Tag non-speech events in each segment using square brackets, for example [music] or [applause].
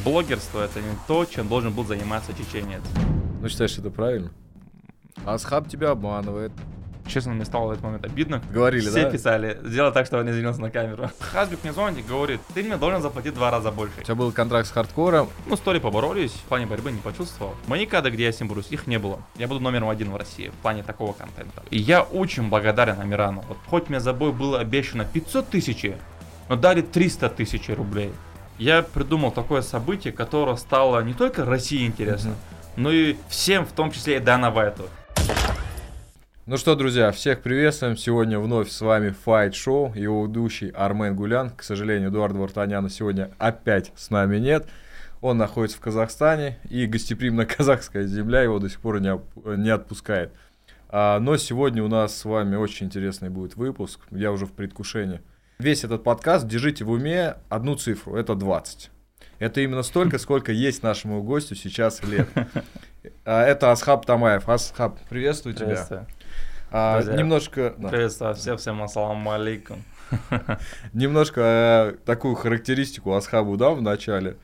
блогерство это не то, чем должен был заниматься чеченец. Ну, считаешь, это правильно? Асхаб тебя обманывает. Честно, мне стало в этот момент обидно. Говорили, Все да? писали, сделай так, чтобы он не извинился на камеру. Хазбик мне звонит и говорит, ты мне должен заплатить два раза больше. У тебя был контракт с хардкором. Ну, стори поборолись, в плане борьбы не почувствовал. Мои кадры, где я с ним борюсь, их не было. Я буду номером один в России в плане такого контента. И я очень благодарен Амирану. Вот хоть мне за бой было обещано 500 тысяч, но дали 300 тысяч рублей. Я придумал такое событие, которое стало не только России интересно, но и всем, в том числе и Дана Вайту. Ну что, друзья, всех приветствуем. Сегодня вновь с вами Fight Show, его ведущий Армен Гулян. К сожалению, Эдуарда Вартаняна сегодня опять с нами нет. Он находится в Казахстане, и гостеприимная [laughs] казахская земля его до сих пор не, не отпускает. А, но сегодня у нас с вами очень интересный будет выпуск. Я уже в предвкушении. Весь этот подкаст держите в уме одну цифру, это 20. Это именно столько, сколько есть нашему гостю сейчас лет. [laughs] А, Это Асхаб Тамаев. Асхаб, приветствую тебя. Приветствую. А, Друзья, немножко, да, Приветствую всех, всем ассаламу алейкум. [laughs] немножко э, такую характеристику Асхабу дам в начале.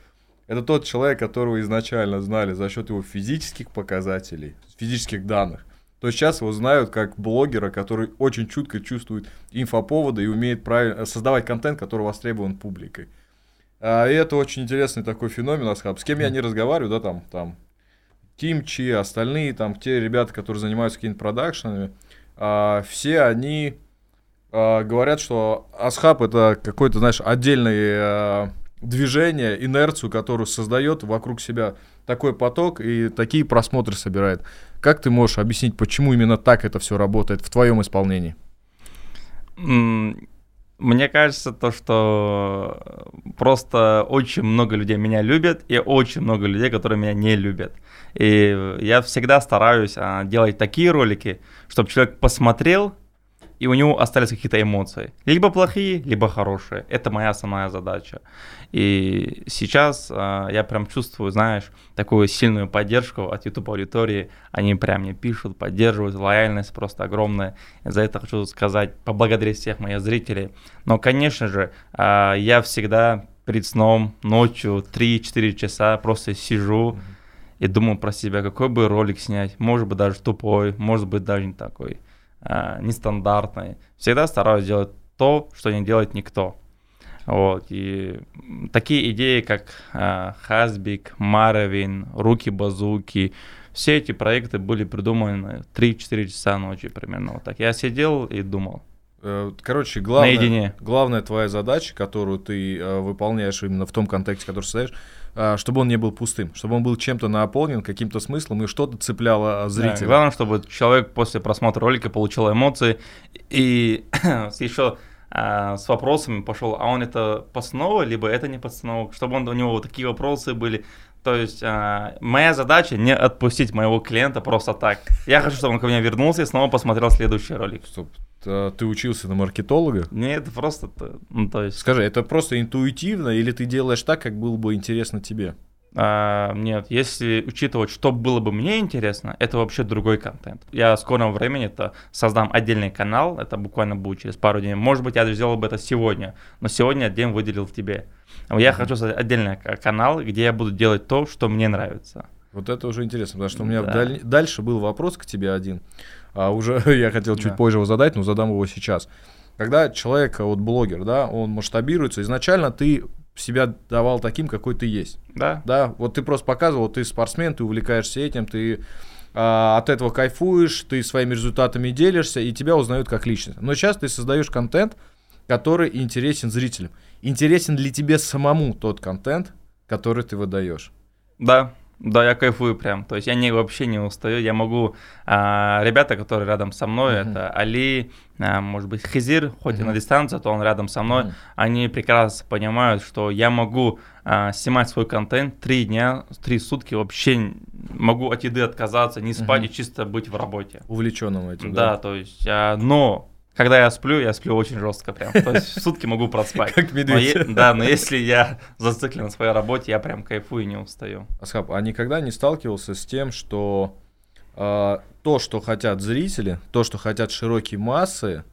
Это тот человек, которого изначально знали за счет его физических показателей, физических данных. То сейчас его знают как блогера, который очень чутко чувствует инфоповоды и умеет правильно создавать контент, который востребован публикой. А, и это очень интересный такой феномен, Асхаб. С кем я не разговариваю, да, там, там, Тимчи, остальные, там, те ребята, которые занимаются какими-то продакшенами, а, все они а, говорят, что Асхаб это какое-то, знаешь, отдельное а, движение, инерцию, которую создает вокруг себя такой поток и такие просмотры собирает. Как ты можешь объяснить, почему именно так это все работает в твоем исполнении? Мне кажется, то, что просто очень много людей меня любят, и очень много людей, которые меня не любят. И я всегда стараюсь а, делать такие ролики, чтобы человек посмотрел, и у него остались какие-то эмоции. Либо плохие, либо хорошие. Это моя основная задача. И сейчас а, я прям чувствую, знаешь, такую сильную поддержку от YouTube аудитории. Они прям мне пишут, поддерживают, лояльность просто огромная. За это хочу сказать, поблагодарить всех моих зрителей. Но, конечно же, а, я всегда перед сном ночью 3-4 часа просто сижу и думаю про себя, какой бы ролик снять. Может быть, даже тупой, может быть, даже не такой а, нестандартный. Всегда стараюсь делать то, что не делает никто. Вот, и такие идеи, как а, Хазбик, Маравин, Руки-базуки, все эти проекты были придуманы 3-4 часа ночи примерно вот так. Я сидел и думал. Э, Короче, главное, Наедине. главная твоя задача, которую ты э, выполняешь именно в том контексте, который создаешь, э, чтобы он не был пустым, чтобы он был чем-то наполнен, каким-то смыслом и что-то цепляло э, Да, зрителя. главное, чтобы человек после просмотра ролика получил эмоции и [coughs] еще с вопросами пошел, а он это постанова, либо это не постанова, чтобы он, у него вот такие вопросы были. То есть а, моя задача не отпустить моего клиента просто так. Я хочу, чтобы он ко мне вернулся и снова посмотрел следующий ролик. Стоп, ты учился на маркетолога? Не, это просто, ну, то есть, Скажи, это просто интуитивно или ты делаешь так, как было бы интересно тебе? А, нет, если учитывать, что было бы мне интересно, это вообще другой контент. Я в скором времени это создам отдельный канал, это буквально будет через пару дней. Может быть, я сделал бы это сегодня, но сегодня день выделил тебе. Я хочу создать отдельный канал, где я буду делать то, что мне нравится. Вот это уже интересно, потому что у меня Да. даль- дальше был вопрос к тебе один. А уже [laughs] я хотел чуть Да. позже его задать, но задам его сейчас. Когда человек, вот блогер, да, он масштабируется, изначально ты себя давал таким, какой ты есть. Да? Да, вот ты просто показывал, ты спортсмен, ты увлекаешься этим, ты а, от этого кайфуешь, ты своими результатами делишься, и тебя узнают как личность. Но сейчас ты создаешь контент, который интересен зрителям. Интересен ли тебе самому тот контент, который ты выдаешь? Да, да, я кайфую прям. То есть я не, вообще не устаю. Я могу... а, ребята, которые рядом со мной, Мгм. это Али, а, может быть, Хизир, хоть и Мгм. на дистанции, то он рядом со мной. Мгм. Они прекрасно понимают, что я могу а, снимать свой контент три дня, три сутки вообще могу от еды отказаться, не спать Мгм. и чисто быть в работе. Увлеченным этим, Да, то есть, а, но когда я сплю, я сплю очень жестко прям. То есть в сутки могу проспать. [laughs] Как медведь. да, но если я зациклен на своей работе, я прям кайфую и не устаю. Асхаб, а никогда не сталкивался с тем, что а, то, что хотят зрители, то, что хотят широкие массы,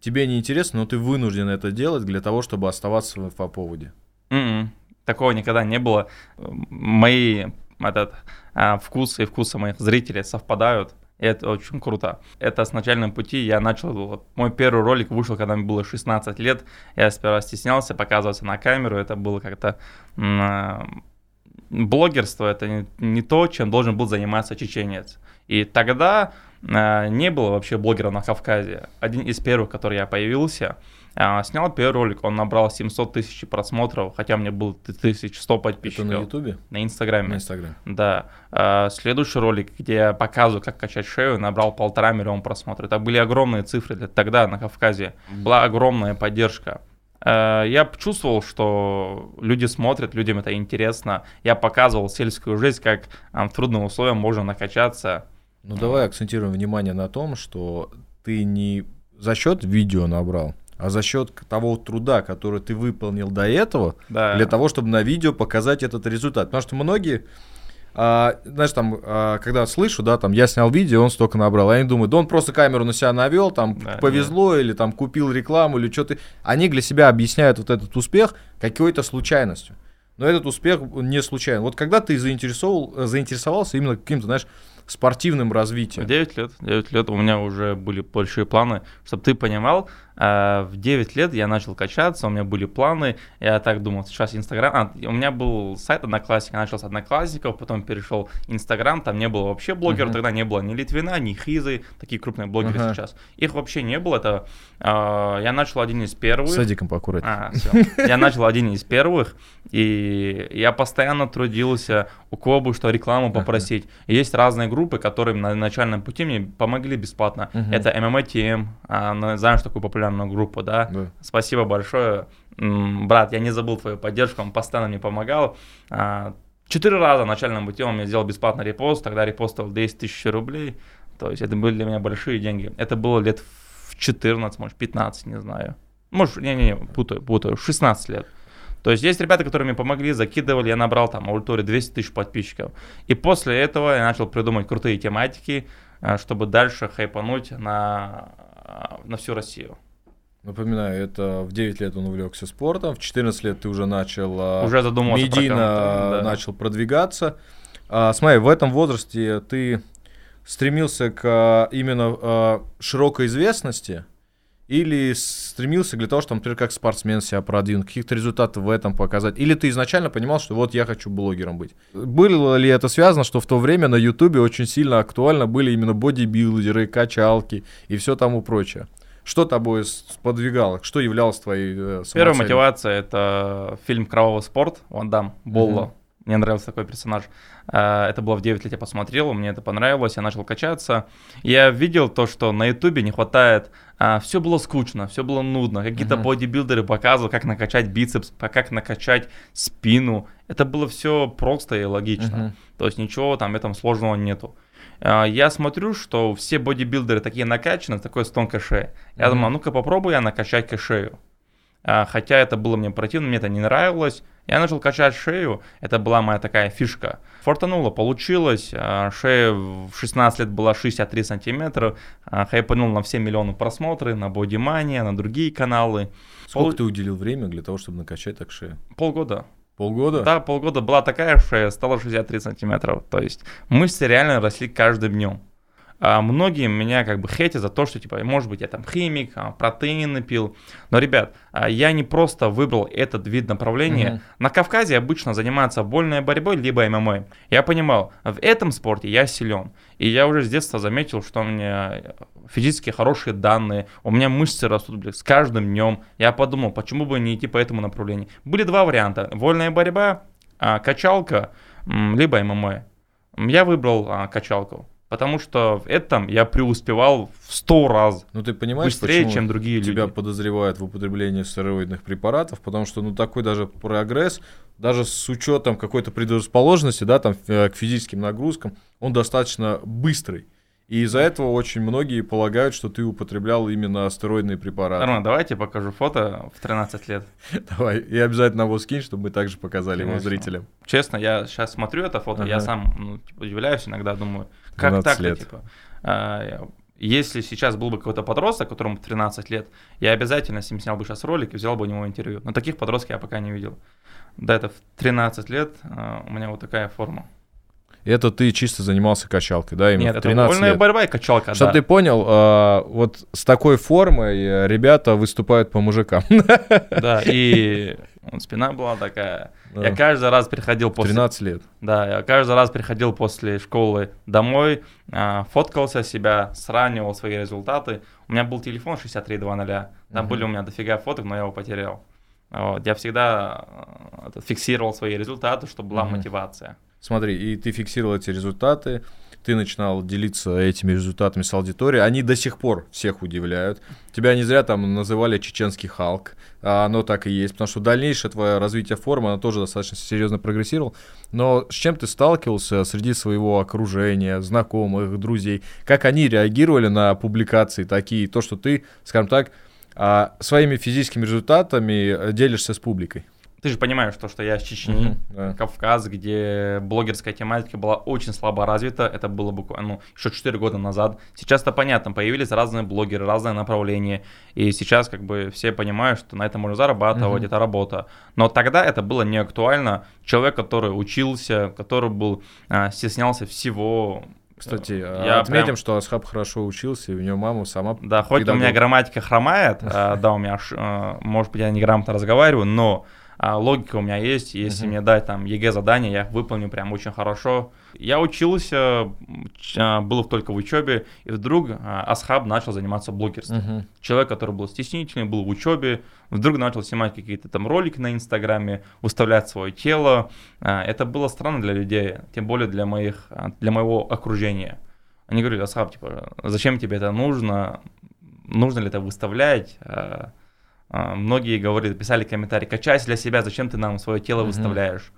тебе не интересно, но ты вынужден это делать для того, чтобы оставаться в инфоповоде? М-м. Такого никогда не было. Мои этот, а, вкусы и вкусы моих зрителей совпадают. Это очень круто. Это с начальным пути я начал... Мой первый ролик вышел, когда мне было 16 лет. Я сперва стеснялся показываться на камеру. Это было как-то... А, блогерство — это не, не то, чем должен был заниматься чеченец. И тогда э, не было вообще блогера на Кавказе. Один из первых, который я появился, э, снял первый ролик, он набрал 700 тысяч просмотров, хотя мне было 1100 подписчиков. Это на Ютубе? На Инстаграме. На Инстаграме. Да. Э, следующий ролик, где я показываю, как качать шею, набрал полтора миллиона просмотров. Это были огромные цифры для тогда на Кавказе. Была огромная поддержка. Я чувствовал, что люди смотрят, людям это интересно. Я показывал сельскую жизнь, как в трудных условиях можно накачаться, ну давай акцентируем внимание на том, что ты не за счет видео набрал, а за счет того труда, который ты выполнил до этого, да. для того, чтобы на видео показать этот результат. Потому что многие, а, знаешь, там, а, когда слышу, да, там, я снял видео, он столько набрал, они думают, да он просто камеру на себя навел, там, да, повезло, нет. или там купил рекламу, или что-то. Они для себя объясняют вот этот успех какой-то случайностью. Но этот успех не случайен. Вот когда ты заинтересовал, заинтересовался именно каким-то, знаешь, спортивным развитием? 9 лет. 9 лет у меня уже были большие планы. Чтобы ты понимал, в 9 лет я начал качаться, у меня были планы, я так думал, сейчас Инстаграм, а, у меня был сайт Одноклассник, я начал с Одноклассников, потом перешел Инстаграм, там не было вообще блогеров, uh-huh. тогда не было ни Литвина, ни Хизы, такие крупные блогеры uh-huh. сейчас. Их вообще не было, это э, я начал один из первых. С Эдиком поаккуратнее. А, Я начал один из первых, и я постоянно трудился у кого бы что рекламу попросить. Uh-huh. есть разные группы, которые на начальном пути мне помогли бесплатно. Uh-huh. Это MMA а, знаешь такую популярную определенную группу, да. да. Спасибо большое. Брат, я не забыл твою поддержку, он постоянно мне помогал. А, четыре раза пути он мне сделал бесплатный репост, тогда репост стоил 10 тысяч рублей. То есть это были для меня большие деньги. Это было лет в 14, может, 15, не знаю. Может, не-не-не, путаю, путаю, 16 лет. То есть есть ребята, которые мне помогли, закидывали, я набрал там аудиторию 200 тысяч подписчиков. И после этого я начал придумать крутые тематики, а, чтобы дальше хайпануть на, а, на всю Россию. Напоминаю, это в 9 лет он увлекся спортом, в 14 лет ты уже начал а, уже задумался медийно да. начал продвигаться. А, смотри, в этом возрасте ты стремился к а, именно а, широкой известности или стремился для того, чтобы, например, как спортсмен себя продвинуть, каких-то результатов в этом показать? Или ты изначально понимал, что вот я хочу блогером быть? Было ли это связано, что в то время на Ютубе очень сильно актуально были именно бодибилдеры, качалки и все тому прочее? Что тобой сподвигало? Что являлось твоей э, Первая мотивация — это фильм «Кровавый спорт», Ван Дам, Болло. Угу. Мне нравился такой персонаж. А, это было в 9 лет, я посмотрел, мне это понравилось, я начал качаться. Я видел то, что на ютубе не хватает... А, все было скучно, все было нудно. Какие-то uh-huh. бодибилдеры показывали, как накачать бицепс, как накачать спину. Это было все просто и логично. Uh-huh. То есть ничего там этом сложного нету. А, я смотрю, что все бодибилдеры такие накачаны, такой с тонкой шеей. Я mm-hmm. думаю, ну-ка попробую я накачать шею. А, хотя это было мне противно, мне это не нравилось. Я начал качать шею, это была моя такая фишка. Фортануло, получилось. А, шея в 16 лет была 63 сантиметра. Хайпанул на все миллионы просмотры, на бодимания, на другие каналы. Сколько Пол... ты уделил время для того, чтобы накачать так шею? Полгода. Полгода? Да, полгода была такая шея, стала 63 сантиметров. То есть мышцы реально росли каждым днем. А многие меня как бы хейтят за то, что, типа, может быть, я там химик, а, протеины пил. Но, ребят, а, я не просто выбрал этот вид направления. Угу. На Кавказе обычно занимаются вольной борьбой, либо ММА. Я понимал, в этом спорте я силен. И я уже с детства заметил, что у меня физически хорошие данные, у меня мышцы растут блин, с каждым днем. Я подумал, почему бы не идти по этому направлению. Были два варианта. Вольная борьба, качалка, либо ММА. Я выбрал качалку. Потому что в этом я преуспевал в сто раз. Ну ты понимаешь, быстрее, почему чем другие тебя люди. подозревают в употреблении стероидных препаратов, потому что ну такой даже прогресс, даже с учетом какой-то предрасположенности, да, там э, к физическим нагрузкам, он достаточно быстрый. И из-за этого очень многие полагают, что ты употреблял именно стероидные препараты. Арман, давайте покажу фото в 13 лет. [laughs] Давай, и обязательно его скинь, чтобы мы также показали Конечно. его зрителям. Честно, я сейчас смотрю это фото, ага. я сам ну, типа, удивляюсь иногда, думаю, как так, типа. А, Если сейчас был бы какой-то подросток, которому 13 лет, я обязательно с ним снял бы сейчас ролик и взял бы у него интервью. Но таких подростков я пока не видел. Да, это в 13 лет э, у меня вот такая форма. Это ты чисто занимался качалкой, да? Именно Нет, это вольная лет. борьба и качалка, Чтобы да. ты понял, э, вот с такой формой э, ребята выступают по мужикам. Да, и спина была такая. Да. Я каждый раз приходил после... 13 лет. Да, я каждый раз приходил после школы домой, э, фоткался себя, сравнивал свои результаты. У меня был телефон 6320, там угу. были у меня дофига фоток, но я его потерял. Вот, я всегда э, фиксировал свои результаты, чтобы была угу. мотивация. Смотри, и ты фиксировал эти результаты, ты начинал делиться этими результатами с аудиторией, они до сих пор всех удивляют. Тебя не зря там называли чеченский Халк, а оно так и есть, потому что дальнейшее твое развитие формы, оно тоже достаточно серьезно прогрессировало. Но с чем ты сталкивался среди своего окружения, знакомых, друзей? Как они реагировали на публикации такие, то, что ты, скажем так, а, своими физическими результатами делишься с публикой? Ты же понимаешь, то, что я с Чечни, mm-hmm, да. Кавказ, где блогерская тематика была очень слабо развита. Это было буквально ну, еще 4 года назад. Сейчас это понятно, появились разные блогеры, разные направления. И сейчас как бы все понимают, что на этом можно зарабатывать, mm-hmm. это работа. Но тогда это было не актуально. Человек, который учился, который был, а, стеснялся всего, кстати, я отметим, прям... что Асхаб хорошо учился, и у него мама сама... Да, хоть педагог. у меня грамматика хромает, [laughs] а, да, у меня, а, может быть, я неграмотно разговариваю, но а, логика у меня есть, если uh-huh. мне дать там ЕГЭ задание, я их выполню прям очень хорошо. Я учился, а, был только в учебе, и вдруг а, Асхаб начал заниматься блогерством. Uh-huh. Человек, который был стеснительный, был в учебе, вдруг начал снимать какие-то там ролики на Инстаграме, выставлять свое тело. Это было странно для людей, тем более для, моих, для моего окружения. Они говорили, Асхаб, типа, зачем тебе это нужно? Нужно ли это выставлять? А, многие говорили, писали комментарии, качайся для себя, зачем ты нам свое тело mm-hmm. выставляешь.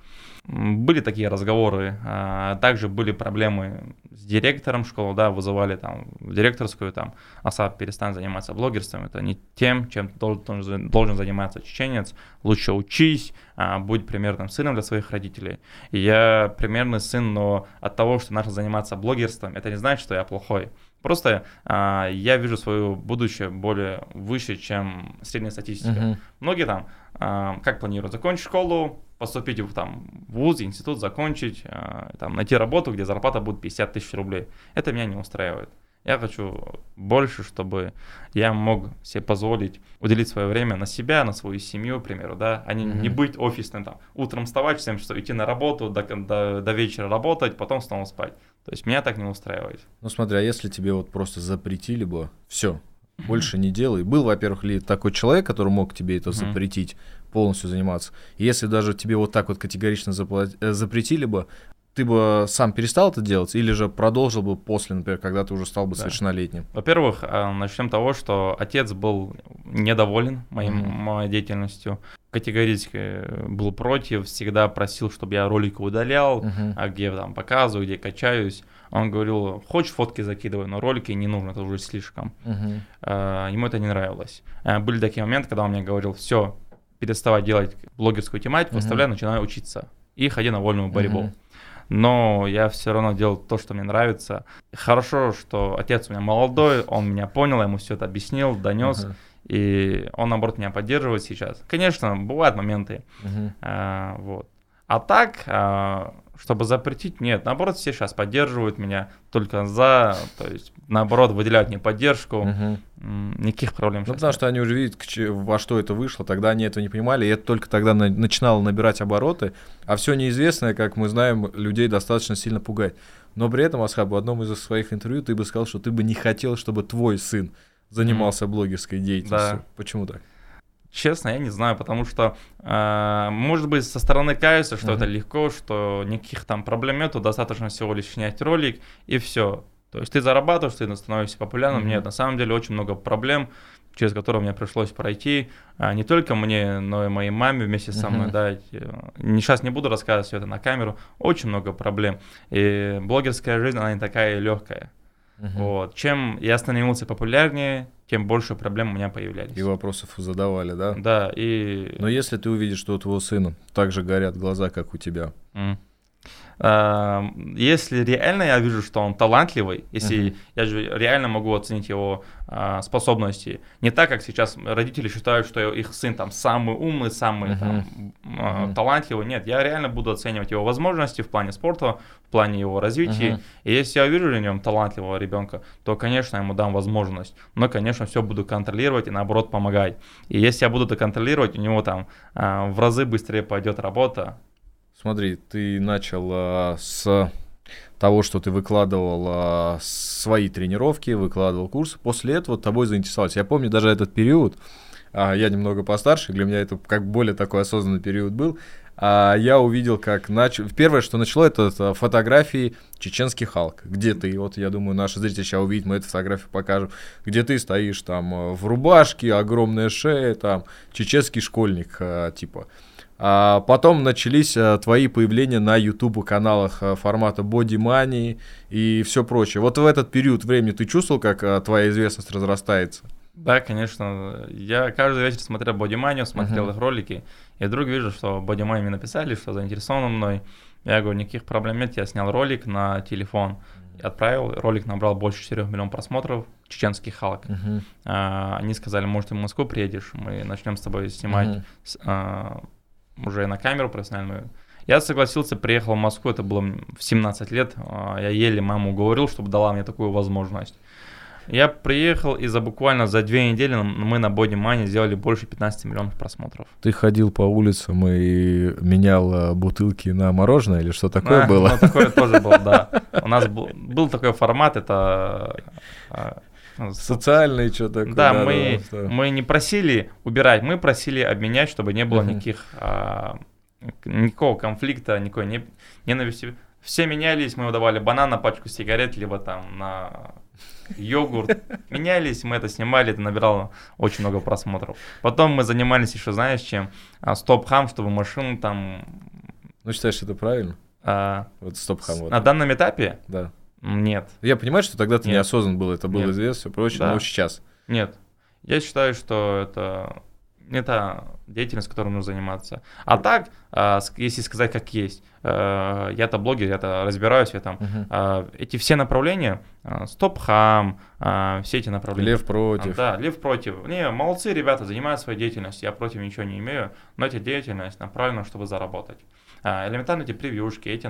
Были такие разговоры, а также были проблемы с директором школы, да, вызывали там в директорскую, там, Асап, перестань заниматься блогерством, это не тем, чем должен, должен заниматься чеченец, лучше учись, а, будь примерным сыном для своих родителей. И я примерный сын, но от того, что начал заниматься блогерством, это не значит, что я плохой. Просто а, я вижу свое будущее более выше, чем средняя статистика. Uh-huh. Многие там, а, как планируют, закончить школу, поступить в там, вуз, институт, закончить, а, там, найти работу, где зарплата будет 50 тысяч рублей. Это меня не устраивает. Я хочу больше, чтобы я мог себе позволить уделить свое время на себя, на свою семью, к примеру, да, а не, mm-hmm. не быть офисным, там, утром вставать в 7 часов, идти на работу, до, до, до вечера работать, потом снова спать. То есть меня так не устраивает. Ну смотри, а если тебе вот просто запретили бы, все, больше не делай. Был, во-первых, ли такой человек, который мог тебе это запретить, полностью заниматься. если даже тебе вот так вот категорично заплат... Э, запретили бы, ты бы сам перестал это делать или же продолжил бы после, например, когда ты уже стал бы да. совершеннолетним? Во-первых, э, начнем с того, что отец был недоволен моим, mm-hmm. моей деятельностью, категорически был против, всегда просил, чтобы я ролики удалял, uh-huh. а где там показываю, где качаюсь. Он говорил, хочешь фотки закидывай, но ролики не нужно, это уже слишком. А, ему это не нравилось. А, были такие моменты, когда он мне говорил, все, переставай делать блогерскую тематику, оставляй, начинай учиться и ходи на вольную борьбу. Uh-huh но я все равно делал то, что мне нравится. Хорошо, что отец у меня молодой, он меня понял, я ему все это объяснил, донес. Uh-huh. И он, наоборот, меня поддерживает сейчас. Конечно, бывают моменты. Uh-huh. А, вот. А так, а, чтобы запретить, нет. Наоборот, все сейчас поддерживают меня только за, то есть, наоборот, выделяют мне поддержку. Угу. Никаких проблем Ну, потому нет. что они уже видят, во что это вышло. Тогда они этого не понимали, и это только тогда на- начинало набирать обороты. А все неизвестное, как мы знаем, людей достаточно сильно пугает. Но при этом, Асхаб, в одном из своих интервью ты бы сказал, что ты бы не хотел, чтобы твой сын занимался mm. блогерской деятельностью. Да. Почему так? Честно, я не знаю, потому что, э, может быть, со стороны кажется, что uh-huh. это легко, что никаких там проблем нету, достаточно всего лишь снять ролик и все. То есть ты зарабатываешь, ты становишься популярным. Uh-huh. Нет, на самом деле очень много проблем, через которые мне пришлось пройти. А, не только мне, но и моей маме вместе со мной. Uh-huh. Да, сейчас не буду рассказывать все это на камеру. Очень много проблем. И блогерская жизнь, она не такая легкая. Uh-huh. Вот. Чем я становился популярнее, тем больше проблем у меня появлялись. И вопросов задавали, да? Да, и... Но если ты увидишь, что у твоего сына так же горят глаза, как у тебя, mm. Э, если реально я вижу, что он талантливый, если uh-huh. я же реально могу оценить его э, способности, не так, как сейчас родители считают, что их сын там самый умный, самый uh-huh. там, uh-huh. талантливый. Нет, я реально буду оценивать его возможности в плане спорта, в плане его развития. Uh-huh. И если я вижу в нем талантливого ребенка, то, конечно, я ему дам возможность. Но, конечно, все буду контролировать и наоборот помогать. И если я буду это контролировать, у него там э, в разы быстрее пойдет работа, Смотри, ты начал а, с того, что ты выкладывал а, свои тренировки, выкладывал курсы. После этого тобой заинтересовался. Я помню даже этот период, а, я немного постарше, для меня это как более такой осознанный период был. А я увидел, как начал... Первое, что начало, это, это фотографии чеченский Халк. Где ты, вот я думаю, наши зрители сейчас увидят, мы эту фотографию покажем, где ты стоишь там а, в рубашке, огромная шея, там чеченский школьник, а, типа. А потом начались а, твои появления на YouTube каналах а, формата Body Money и все прочее. Вот в этот период времени ты чувствовал, как а, твоя известность разрастается? Да, конечно. Я каждый вечер смотрел Money, смотрел uh-huh. их ролики, и вдруг вижу, что Money мне написали, что заинтересованы мной. Я говорю, никаких проблем нет, я снял ролик на телефон, отправил, ролик набрал больше 4 миллионов просмотров, чеченский Халк. Uh-huh. А, они сказали, может, ты в Москву приедешь, мы начнем с тобой снимать uh-huh. а, уже на камеру профессиональную. Я согласился, приехал в Москву, это было в 17 лет, а, я еле маму уговорил, чтобы дала мне такую возможность. Я приехал, и за буквально за две недели мы на Body Money сделали больше 15 миллионов просмотров. Ты ходил по улицам и менял а, бутылки на мороженое или что такое а, было? Ну, такое тоже было, да. [laughs] У нас был, был такой формат, это а, Социальный что такое. Да, да мы, да, мы не просили убирать, мы просили обменять, чтобы не было никаких, а, никакого конфликта, никакой не, ненависти. Все менялись, мы давали банан на пачку сигарет, либо там на йогурт. [laughs] Менялись, мы это снимали, это набирало очень много просмотров. Потом мы занимались еще, знаешь, чем? А, стоп-хам, чтобы машину там... Ну, считаешь, это правильно? А, вот стоп-хам. Вот. На данном этапе? Да. Нет. Я понимаю, что тогда ты Нет. неосознан был, это было известно, все прочее, да. но сейчас. Нет. Я считаю, что это не та деятельность, которой нужно заниматься. А так, а, если сказать как есть, э, я-то блогер, я-то разбираюсь в этом. Uh-huh. Эти все направления, а, стоп-хам, все эти направления. Лев против. Да, лев против. Не, молодцы ребята, занимаются своей деятельностью, я против ничего не имею, но эта деятельность направлена, чтобы заработать. Элементарно эти превьюшки, эти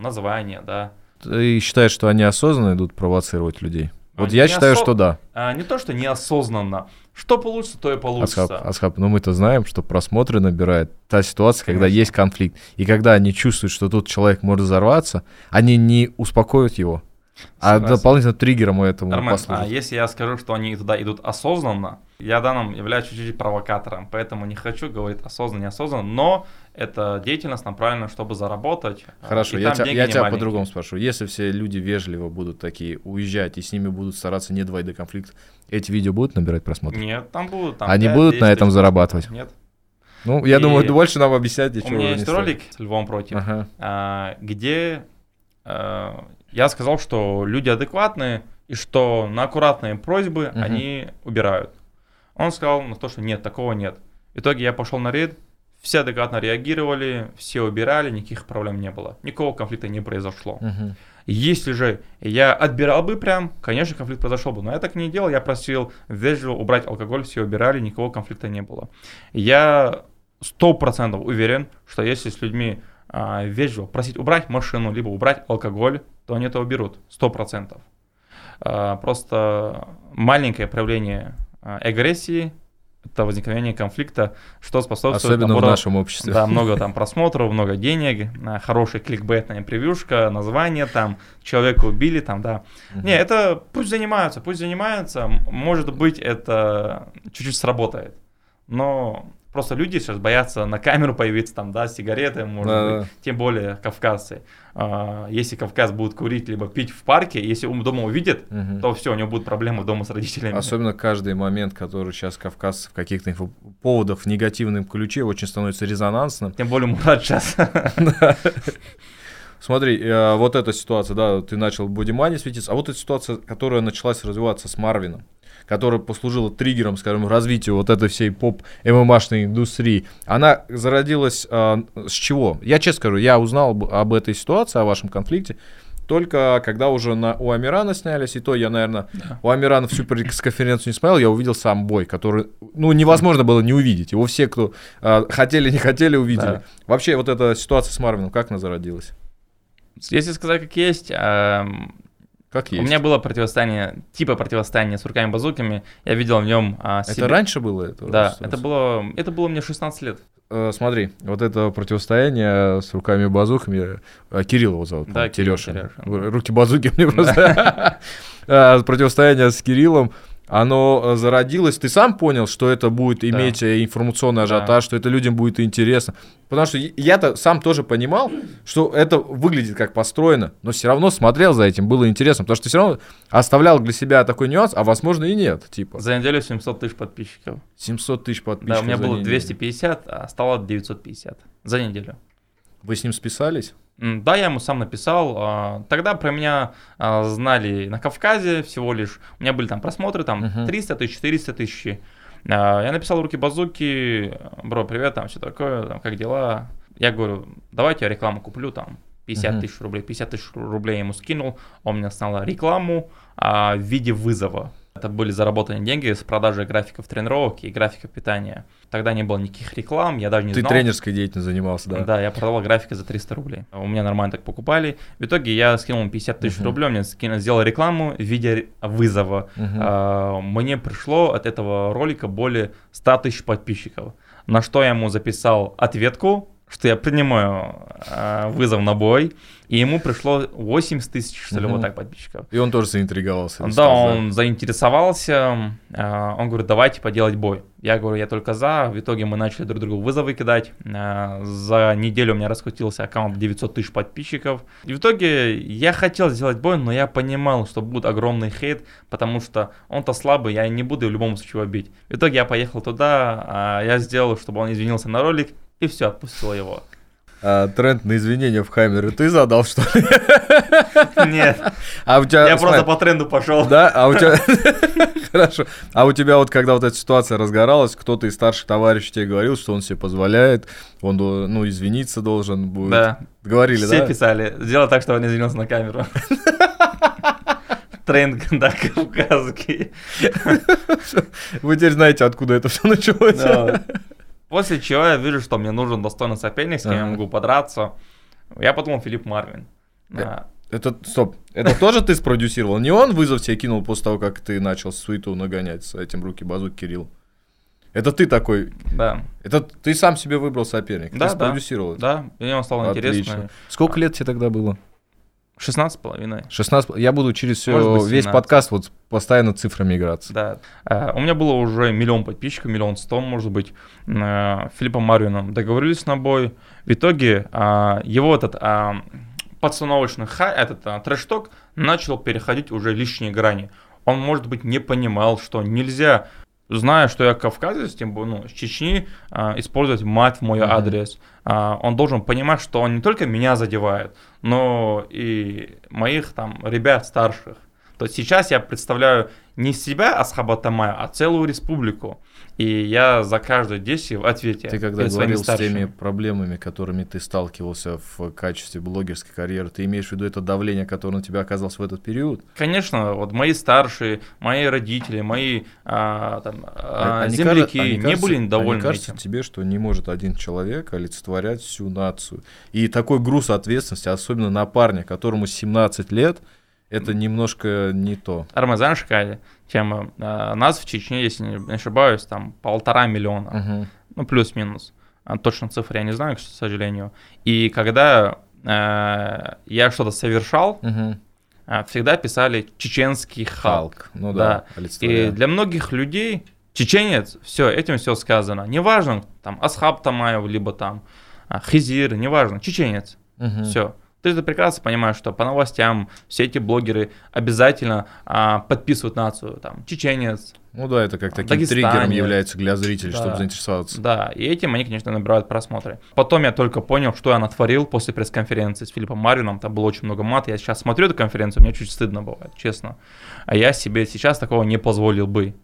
названия, да, ты считаешь, что они осознанно идут провоцировать людей? Вот они я считаю, осо... что да. А, не то, что неосознанно. Что получится, то и получится. Асхаб, Асхаб, но мы-то знаем, что просмотры набирает та ситуация, Конечно. когда есть конфликт. И когда они чувствуют, что тут человек может взорваться, они не успокоят его. А дополнительно триггером этому Армен, послужит. А если я скажу, что они туда идут осознанно, я данным являюсь чуть-чуть провокатором, поэтому не хочу говорить осознанно, неосознанно, но это деятельность направлена, чтобы заработать. Хорошо, я, тебя, я тебя по-другому спрошу. Если все люди вежливо будут такие уезжать и с ними будут стараться не двойной конфликт, эти видео будут набирать просмотры? Нет, там будут. Там Они 5, будут 10, на этом зарабатывать? Нет. Ну, я и думаю, больше нам объяснять ничего У меня есть ролик с Львом против, ага. а, где а, я сказал, что люди адекватные, и что на аккуратные просьбы угу. они убирают. Он сказал на то, что нет, такого нет. В итоге я пошел на рейд, все адекватно реагировали, все убирали, никаких проблем не было. Никакого конфликта не произошло. Угу. Если же я отбирал бы прям, конечно, конфликт произошел бы. Но я так не делал, я просил вежливо убрать алкоголь, все убирали, никакого конфликта не было. Я сто процентов уверен, что если с людьми а, вежливо просить убрать машину, либо убрать алкоголь, то они это уберут, сто процентов. А, просто маленькое проявление а, агрессии, это возникновение конфликта, что способствует... Особенно набору, в нашем обществе. Да, много там просмотров, много денег, а, хорошая кликбейтная превьюшка, название там, человека убили там, да. Не, это пусть занимаются, пусть занимаются, может быть, это чуть-чуть сработает. Но Просто люди сейчас боятся на камеру появиться, там, да, сигареты, может да, быть, да. тем более кавказцы. А, если Кавказ будет курить либо пить в парке, если он дома увидит, угу. то все, у него будут проблемы дома с родителями. Особенно каждый момент, который сейчас Кавказ в каких-то поводах в негативном ключе очень становится резонансным. Тем более Мурат сейчас. [laughs] Смотри, э, вот эта ситуация, да, ты начал бодимани светиться, а вот эта ситуация, которая началась развиваться с Марвином. Которая послужила триггером, скажем, развитию вот этой всей поп-ММАшной индустрии, она зародилась э, с чего? Я честно скажу, я узнал об этой ситуации, о вашем конфликте, только когда уже на, у Амирана снялись, и то я, наверное, да. у Амирана всю конференцию не смотрел, я увидел сам бой, который, ну, невозможно было не увидеть. Его все, кто э, хотели, не хотели, увидели. Да. Вообще, вот эта ситуация с Марвином, как она зародилась? Если сказать как есть, э, как есть. У меня было противостояние, типа противостояния с руками-базуками. Я видел в нем а, себе... Это раньше было? Это да, это было, это было мне 16 лет. Э, смотри, вот это противостояние с руками-базуками, э, Кирилл его зовут, да, Терешин. Руки-базуки мне [laughs] [laughs] просто... Э, противостояние с Кириллом, оно э, зародилось, ты сам понял, что это будет иметь да. Э, информационный ажиотаж, да. что это людям будет интересно. Потому что я-то сам тоже понимал, что это выглядит как построено, но все равно смотрел за этим, было интересно, потому что ты все равно оставлял для себя такой нюанс, а возможно и нет. Типа. За неделю 700 тысяч подписчиков. 700 тысяч подписчиков. Да, у меня было неделю. 250, а стало 950 за неделю. Вы с ним списались? Да, я ему сам написал. А, тогда про меня а, знали на Кавказе всего лишь. У меня были там просмотры, там uh-huh. 300 тысяч, 400 тысяч. А, я написал руки базуки, бро, привет, там все такое, там, как дела. Я говорю, давайте я рекламу куплю, там 50 uh-huh. тысяч рублей. 50 тысяч рублей я ему скинул, он мне снял рекламу а, в виде вызова. Это были заработанные деньги с продажи графиков тренировок и графиков питания. Тогда не было никаких реклам, я даже не Ты знал. Ты тренерской деятельностью занимался, да? Да, я продавал графики за 300 рублей. У меня нормально так покупали. В итоге я скинул 50 тысяч uh-huh. рублей, мне скинул, сделал рекламу в виде вызова. Uh-huh. А, мне пришло от этого ролика более 100 тысяч подписчиков. На что я ему записал ответку, что я принимаю э, вызов на бой, и ему пришло 80 тысяч, что ли, угу. вот так подписчиков. И он тоже заинтриговался. Да, он заинтересовался, э, он говорит, давайте поделать бой. Я говорю, я только за, в итоге мы начали друг другу вызовы кидать, э, за неделю у меня раскрутился аккаунт 900 тысяч подписчиков. И в итоге я хотел сделать бой, но я понимал, что будет огромный хейт, потому что он-то слабый, я не буду в любом случае его бить. В итоге я поехал туда, э, я сделал, чтобы он извинился на ролик, и все, отпустила его. А, тренд на извинения в Хаммере ты задал, что ли? Нет. А у тебя, Я смотри, просто по тренду пошел. Да? А у тебя... [laughs] Хорошо. А у тебя вот, когда вот эта ситуация разгоралась, кто-то из старших товарищей тебе говорил, что он себе позволяет, он, ну, извиниться должен будет. Да. Говорили, Все да? Все писали. Сделай так, чтобы он извинился на камеру. [laughs] Тренд, да, кавказский. Вы теперь знаете, откуда это все началось. После чего я вижу, что мне нужен достойный соперник, с кем я могу подраться. Я подумал Филипп Марвин. Э, это, стоп, это тоже ты спродюсировал? Не он вызов тебе кинул после того, как ты начал суету нагонять с этим руки базук Кирилл? Это ты такой? Да. Это ты сам себе выбрал соперника? Да, ты спродюсировал? Да, да. мне он стало Отлично. интересно. Сколько лет тебе тогда было? 16 с половиной. 16, я буду через все, весь подкаст вот постоянно цифрами играться. Да. Uh, у меня было уже миллион подписчиков, миллион сто, может быть, uh, Филиппом Марвином договорились на бой. В итоге uh, его этот подстановочный хай, этот трэш-ток начал переходить уже лишние грани. Он, может быть, не понимал, что нельзя зная, что я кавказец, тем более, ну, с Чечни, э, использовать мать в мой mm-hmm. адрес. Э, он должен понимать, что он не только меня задевает, но и моих там ребят старших. То сейчас я представляю не себя, Асхаба Тамая, а целую республику. И я за каждое действие в ответе. Ты когда говорил с теми проблемами, которыми ты сталкивался в качестве блогерской карьеры, ты имеешь в виду это давление, которое на тебя оказалось в этот период? Конечно, вот мои старшие, мои родители, мои а, там, а, они земляки они не кажется, были недовольны они кажется этим. тебе, что не может один человек олицетворять всю нацию. И такой груз ответственности, особенно на парня, которому 17 лет, это немножко не то. Армен, знаешь, какая тема? А, нас в Чечне, если не ошибаюсь, там полтора миллиона, угу. ну плюс-минус. А, точно цифры я не знаю, к сожалению. И когда э, я что-то совершал, угу. всегда писали чеченский Халк. Халк. Ну да. да. И для многих людей чеченец, все, этим все сказано. Неважно, там Асхаб Тамаев, либо там Хизир, неважно, чеченец. Угу. Все. Ты же прекрасно понимаешь, что по новостям все эти блогеры обязательно а, подписывают нацию, там, чеченец. Ну да, это как таким триггером является для зрителей, да. чтобы заинтересоваться. Да, и этим они, конечно, набирают просмотры. Потом я только понял, что я натворил после пресс-конференции с Филиппом Марвином, там было очень много мат. Я сейчас смотрю эту конференцию, мне чуть стыдно бывает, честно. А я себе сейчас такого не позволил бы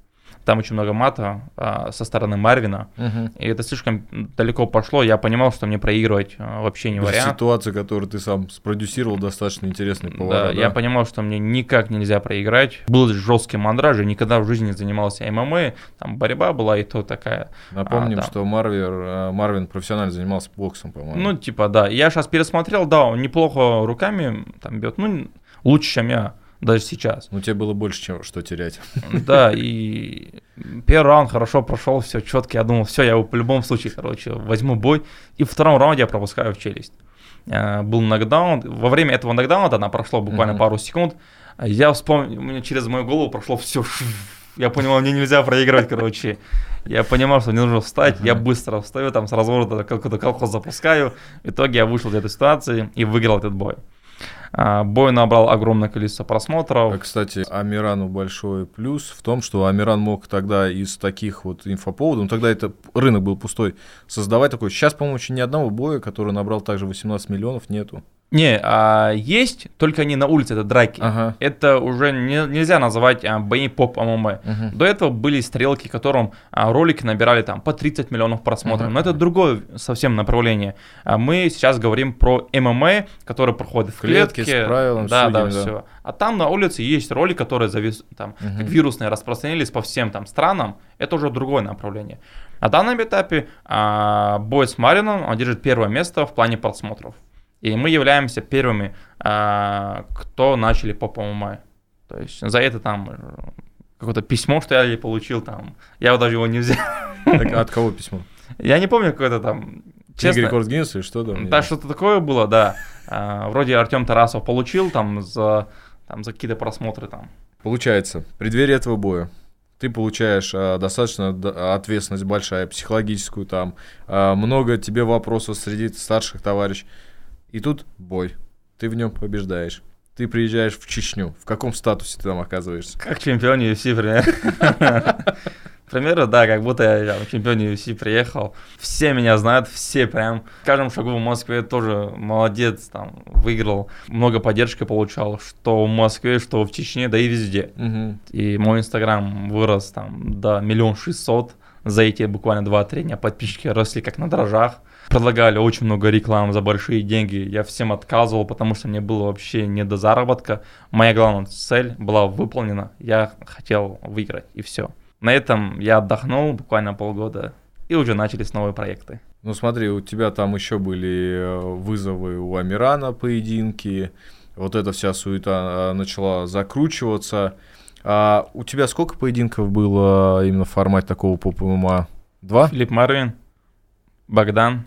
там очень много мата а, со стороны Марвина, угу. и это слишком далеко пошло, я понимал, что мне проигрывать а, вообще не вариант. Ситуация, которую ты сам спродюсировал, достаточно интересный поворот. Да, да, я понимал, что мне никак нельзя проиграть. Был жесткий мандраж, я никогда в жизни не занимался ММА, там борьба была и то такая. Напомним, а, да. что Марвер, а, Марвин профессионально занимался боксом, по-моему. Ну, типа, да. Я сейчас пересмотрел, да, он неплохо руками там бьет, ну, лучше, чем я даже сейчас. Ну, тебе было больше, чем что терять. [laughs] Да, и первый раунд хорошо прошел, все четко. Я думал, все, я его по любому случае, короче, возьму бой. И в втором раунде я пропускаю в челюсть. Э, был нокдаун. Во время этого нокдауна, она прошло буквально mm-hmm. пару секунд. Я вспомнил, у меня через мою голову прошло все. Я понял, мне нельзя проигрывать, короче. Я понимал, что мне нужно встать, uh-huh. я быстро встаю, там с разворота какой-то колхоз запускаю. В итоге я вышел из этой ситуации и выиграл этот бой. А, бой набрал огромное количество просмотров. А, кстати, Амирану большой плюс в том, что Амиран мог тогда из таких вот инфоповодов, ну тогда это рынок был пустой, создавать такой. Сейчас, по-моему, еще ни одного боя, который набрал также 18 миллионов, нету. Не, а, есть, только не на улице, это драки. Ага. Это уже не, нельзя называть а, бои поп ММА. Угу. До этого были стрелки, которым а, ролики набирали там по 30 миллионов просмотров. Угу. Но это другое совсем направление. А мы сейчас говорим про ММА, который проходит в клетке. клетке с правилом, да, судьями, да, да, все. А там на улице есть ролики, которые завис, там, угу. как вирусные распространились по всем там странам. Это уже другое направление. На данном этапе а, бой с Марином, он держит первое место в плане просмотров. И мы являемся первыми, а, кто начали по ПММ. То есть за это там э, какое-то письмо, что я получил там. Я даже его не взял. Так, от кого письмо? Я не помню, какое-то там. Честно, Игорь Корсгинс или что там? Да, что-то такое было, да. А, вроде Артем Тарасов получил там за, там за какие-то просмотры там. Получается, в преддверии этого боя ты получаешь а, достаточно ответственность большая, психологическую там, а, много тебе вопросов среди старших товарищей. И тут бой. Ты в нем побеждаешь. Ты приезжаешь в Чечню. В каком статусе ты там оказываешься? Как чемпион UFC. [laughs] Примерно, да, как будто я там, чемпион UFC приехал. Все меня знают, все прям. В каждом шагу в Москве тоже молодец, там, выиграл. Много поддержки получал, что в Москве, что в Чечне, да и везде. Угу. И мой инстаграм вырос там до миллион шестьсот. За эти буквально 2-3 дня подписчики росли как на дрожжах предлагали очень много рекламы за большие деньги. Я всем отказывал, потому что мне было вообще не до заработка. Моя главная цель была выполнена. Я хотел выиграть, и все. На этом я отдохнул буквально полгода, и уже начались новые проекты. Ну смотри, у тебя там еще были э, вызовы у Амирана поединки, вот эта вся суета э, начала закручиваться. А у тебя сколько поединков было именно в формате такого поп ММА? Два? Филипп Марвин, Богдан,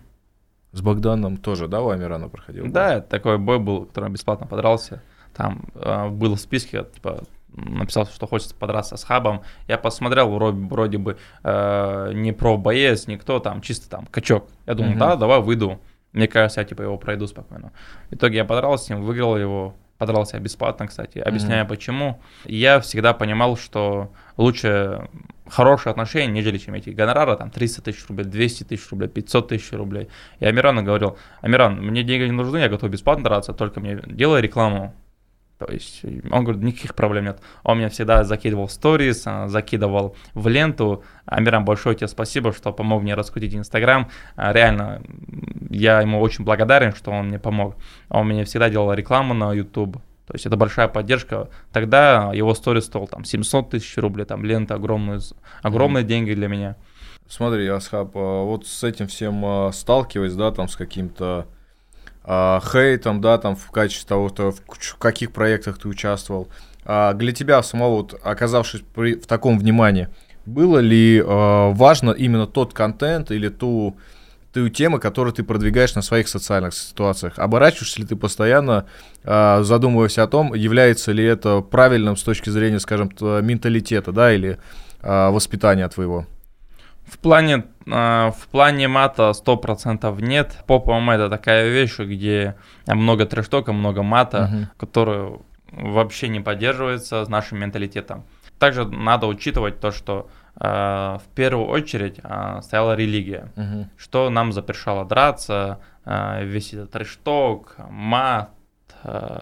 с Богданом тоже, да, у Амирана проходил? Да, бой? такой бой был, который бесплатно подрался. Там э, был в списке, типа, написал, что хочется подраться с Хабом. Я посмотрел, вроде, вроде бы э, не про боец, никто там, чисто там качок. Я думал, uh-huh. да, давай выйду. Мне кажется, я типа его пройду спокойно. В итоге я подрался с ним, выиграл его, подрался бесплатно, кстати. Объясняю mm-hmm. почему. Я всегда понимал, что лучше хорошие отношения, нежели чем эти гонорары, там 300 тысяч рублей, 200 тысяч рублей, 500 тысяч рублей. И Амирану говорил, Амиран, мне деньги не нужны, я готов бесплатно драться, только мне делай рекламу. То есть он говорит, никаких проблем нет. Он меня всегда закидывал в сторис, а, закидывал в ленту. Амиран, большое тебе спасибо, что помог мне раскрутить Инстаграм. А, реально, я ему очень благодарен, что он мне помог. Он мне всегда делал рекламу на YouTube то есть это большая поддержка. Тогда его сторис стоил там 700 тысяч рублей, там лента огромные, огромные mm. деньги для меня. Смотри, Асхаб, а вот с этим всем а, сталкиваясь, да, там с каким-то а, хейтом, да, там в качестве того, что в каких проектах ты участвовал. А для тебя самого, вот, оказавшись при, в таком внимании, было ли а, важно именно тот контент или ту ту тему, которую ты продвигаешь на своих социальных ситуациях. Оборачиваешься ли ты постоянно, э, задумываясь о том, является ли это правильным с точки зрения, скажем, менталитета, да, или э, воспитания твоего? В плане, э, в плане мата 100% нет. Поп ММА это такая вещь, где много трештока, много мата, угу. которую вообще не поддерживается с нашим менталитетом. Также надо учитывать то, что э, в первую очередь э, стояла религия, угу. что нам запрещало драться, э, весь этот трешток, мат, э,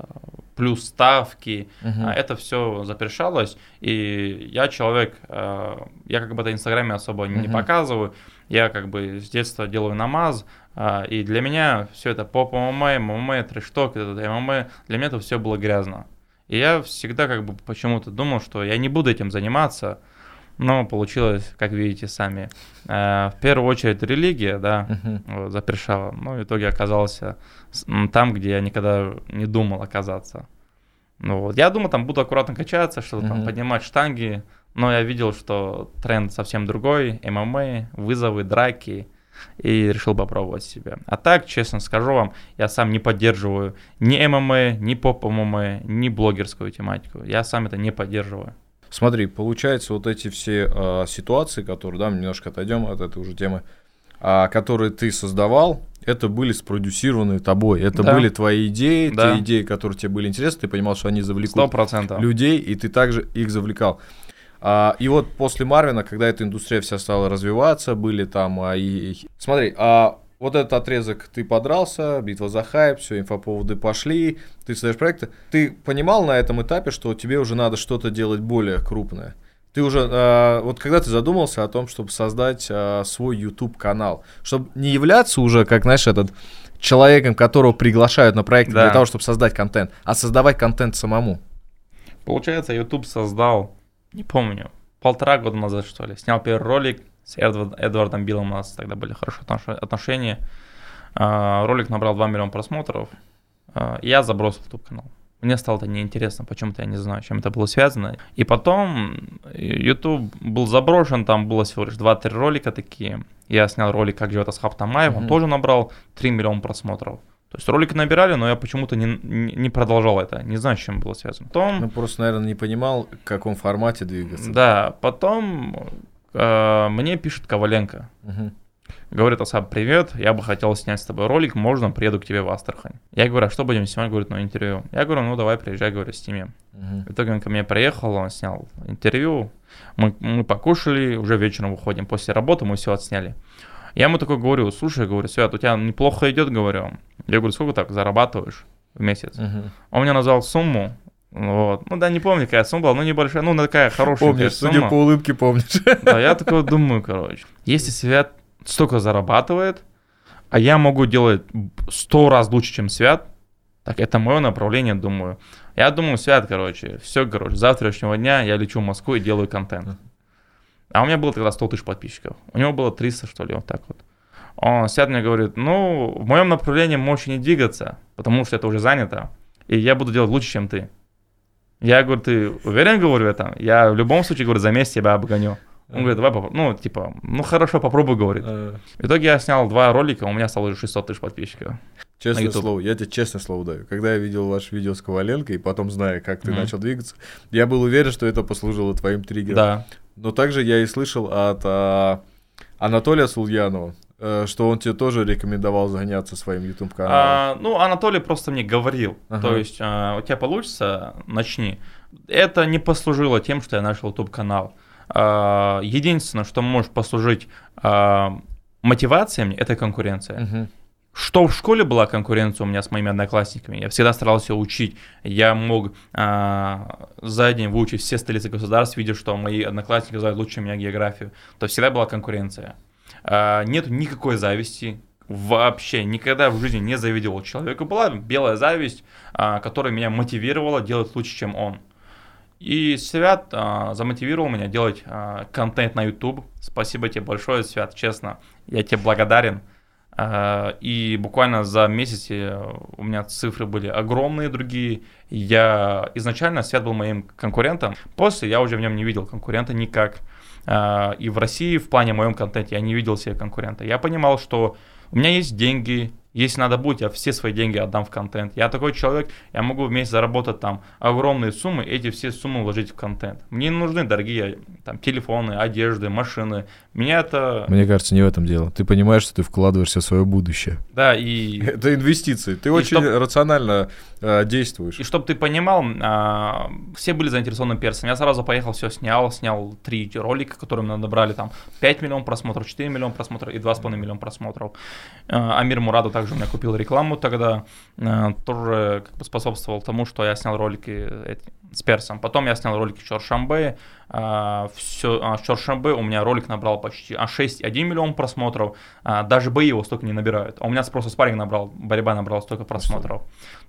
плюс ставки, угу. это все запрещалось, и я человек, э, я как бы это в Инстаграме особо угу. не показываю, я как бы с детства делаю намаз, э, и для меня все это поп ММА, ММА, трешток, это ММА, для меня это все было грязно. И я всегда как бы почему-то думал, что я не буду этим заниматься, но получилось, как видите сами. Э, в первую очередь религия, да, uh-huh. запрещала. Но в итоге оказался там, где я никогда не думал оказаться. Ну, вот. Я думал, там буду аккуратно качаться, что-то uh-huh. там поднимать штанги, но я видел, что тренд совсем другой, ММА, вызовы, драки – и решил попробовать себя. А так, честно скажу вам, я сам не поддерживаю ни ММА, ни поп-ММА, ни блогерскую тематику. Я сам это не поддерживаю. Смотри, получается, вот эти все э, ситуации, которые, да, мы немножко отойдем от этой уже темы, а, которые ты создавал, это были спродюсированы тобой. Это да. были твои идеи, да. те идеи, которые тебе были интересны, ты понимал, что они завлекут 100%. людей, и ты также их завлекал. А, и вот после Марвина, когда эта индустрия вся стала развиваться, были там... А, и, и... Смотри, а вот этот отрезок ты подрался, битва за хайп, все, инфоповоды пошли, ты создаешь проекты. Ты понимал на этом этапе, что тебе уже надо что-то делать более крупное? Ты уже, э, вот когда ты задумался о том, чтобы создать э, свой YouTube канал, чтобы не являться уже, как знаешь, этот человеком, которого приглашают на проект да. для того, чтобы создать контент, а создавать контент самому. Получается, YouTube создал не помню, полтора года назад, что ли, снял первый ролик с Эдвард, Эдвардом Биллом, у нас тогда были хорошие отношения. А, ролик набрал 2 миллиона просмотров, а, я забросил YouTube канал. Мне стало это неинтересно, почему-то я не знаю, чем это было связано. И потом YouTube был заброшен, там было всего лишь 2-3 ролика такие. Я снял ролик «Как живет Асхаб Тамаев», mm-hmm. он тоже набрал 3 миллиона просмотров. То есть ролики набирали, но я почему-то не, не продолжал это. Не знаю, с чем было связано. Потом... Ну, просто, наверное, не понимал, в каком формате двигаться. Да, потом э, мне пишет Коваленко. Угу. Говорит, Асаб, привет, я бы хотел снять с тобой ролик, можно, приеду к тебе в Астрахань. Я говорю, а что будем снимать? Говорит, ну интервью. Я говорю, ну давай, приезжай, говорю, снимем. Угу. В итоге он ко мне приехал, он снял интервью, мы, мы покушали, уже вечером выходим. После работы мы все отсняли. Я ему такой говорю, слушай, говорю, Свят, у тебя неплохо идет, говорю. Я говорю, сколько так зарабатываешь в месяц? Uh-huh. Он мне назвал сумму, вот. Ну да, не помню, какая сумма была, ну небольшая, ну такая хорошая Помнишь, сумма. судя по улыбке, помнишь. Да, я такой думаю, короче, если Свят столько зарабатывает, а я могу делать сто раз лучше, чем Свят, так это мое направление, думаю. Я думаю, Свят, короче, все, короче, с завтрашнего дня я лечу в Москву и делаю контент. А у меня было тогда 100 тысяч подписчиков. У него было 300, что ли, вот так вот. Он сядет мне говорит, ну, в моем направлении можешь не двигаться, потому что это уже занято, и я буду делать лучше, чем ты. Я говорю, ты уверен, говорю, это? Я в любом случае, говорю, за месяц тебя обгоню. Он говорит, давай попробуй. Ну, типа, ну хорошо, попробуй, говорит. В итоге я снял два ролика, у меня стало уже 600 тысяч подписчиков. Честное слово, я тебе честное слово даю. Когда я видел ваше видео с Коваленко и потом зная, как ты mm-hmm. начал двигаться, я был уверен, что это послужило твоим триггером. Да. Но также я и слышал от а, Анатолия Сульянова, э, что он тебе тоже рекомендовал заняться своим YouTube каналом. А, ну, Анатолий просто мне говорил, ага. то есть а, у тебя получится, начни. Это не послужило тем, что я начал YouTube канал. А, единственное, что может послужить а, мотивацией, это конкуренция. Угу. Что в школе была конкуренция у меня с моими одноклассниками, я всегда старался учить. Я мог а, за день выучить все столицы государств, видя, что мои одноклассники знают лучше меня географию. То есть всегда была конкуренция. А, нет никакой зависти, вообще никогда в жизни не завидовал человека. Была белая зависть, а, которая меня мотивировала делать лучше, чем он. И Свят а, замотивировал меня делать а, контент на YouTube. Спасибо тебе большое, Свят, честно. Я тебе благодарен. А, и буквально за месяц у меня цифры были огромные другие. Я изначально Свят был моим конкурентом. После я уже в нем не видел конкурента никак. А, и в России в плане моем контенте я не видел себе конкурента. Я понимал, что у меня есть деньги, Если надо будет, я все свои деньги отдам в контент. Я такой человек, я могу в месяц заработать там огромные суммы, эти все суммы вложить в контент. Мне не нужны дорогие там телефоны, одежды, машины. Меня это... Мне кажется, не в этом дело. Ты понимаешь, что ты вкладываешься в свое будущее. Да, и... [laughs] Это инвестиции. Ты и очень чтоб... рационально э, действуешь. И чтобы ты понимал, э, все были заинтересованы персом. Я сразу поехал, все снял, снял три ролика, которые мы набрали там 5 миллионов просмотров, 4 миллиона просмотров и 2,5 миллиона просмотров. Э, Амир Мураду также у меня купил рекламу тогда, э, тоже как бы способствовал тому, что я снял ролики с персом. Потом я снял ролики Чоршамбе, э, все, а, Чоршамбе у меня ролик набрал почти а 6,1 миллион просмотров, а, даже бои его столько не набирают. А у меня просто спарринг набрал, борьба набрала столько просмотров.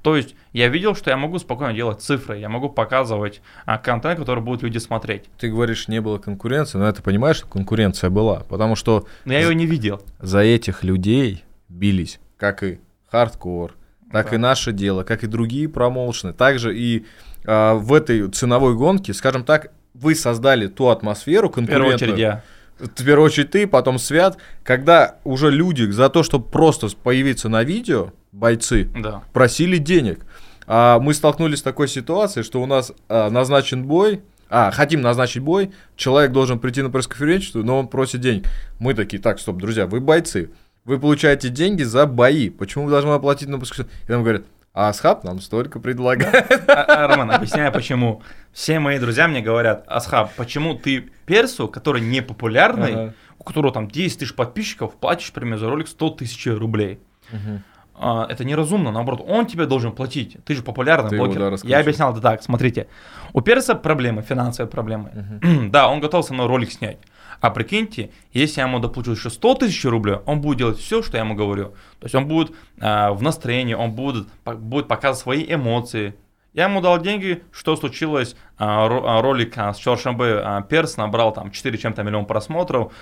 То есть я видел, что я могу спокойно делать цифры, я могу показывать а, контент, который будут люди смотреть. Ты говоришь, не было конкуренции, но это понимаешь, что конкуренция была, потому что... Но я ее не видел. За этих людей бились как и хардкор, так да. и наше дело, как и другие промоушены. Также и а, в этой ценовой гонке, скажем так, вы создали ту атмосферу конкурентную. В первую очередь я. В первую очередь ты, потом Свят, когда уже люди за то, чтобы просто появиться на видео, бойцы, да. просили денег. А мы столкнулись с такой ситуацией, что у нас а, назначен бой, а, хотим назначить бой, человек должен прийти на пресс-конференцию, но он просит денег. Мы такие, так, стоп, друзья, вы бойцы, вы получаете деньги за бои. Почему вы должны оплатить на И нам говорят, а Асхаб нам столько предлагает. [laughs] А, а, Роман, объясняю почему. Все мои друзья мне говорят, Асхаб, почему ты персу, который не популярный, ага. у которого там 10 тысяч подписчиков, платишь, например, за ролик 100 тысяч рублей. Угу. А, это неразумно, наоборот, он тебе должен платить. Ты же популярный ты блогер. Его, да, Я объяснял это так, смотрите. У перса проблемы, финансовые проблемы. Угу. [clears throat] да, он готов со мной ролик снять. А прикиньте, если я ему доплачу еще 100 тысяч рублей, он будет делать все, что я ему говорю. То есть он будет э, в настроении, он будет, будет показывать свои эмоции. Я ему дал деньги, что случилось, а, ролик с Чоршамбе Перс набрал там 4 чем-то миллион просмотров,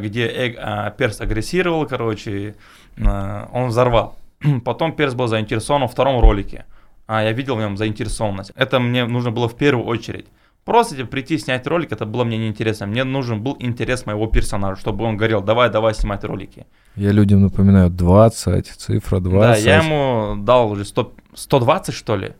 где э, Перс агрессировал, короче, он взорвал. [clears throat] Потом Перс был заинтересован во втором ролике. А я видел в нем заинтересованность. Это мне нужно было в первую очередь. Просто типа, прийти снять ролик, это было мне неинтересно. Мне нужен был интерес моего персонажа, чтобы он говорил, давай, давай снимать ролики. Я людям напоминаю, 20, цифра 20. Да, я ему дал уже 100, 120, что ли.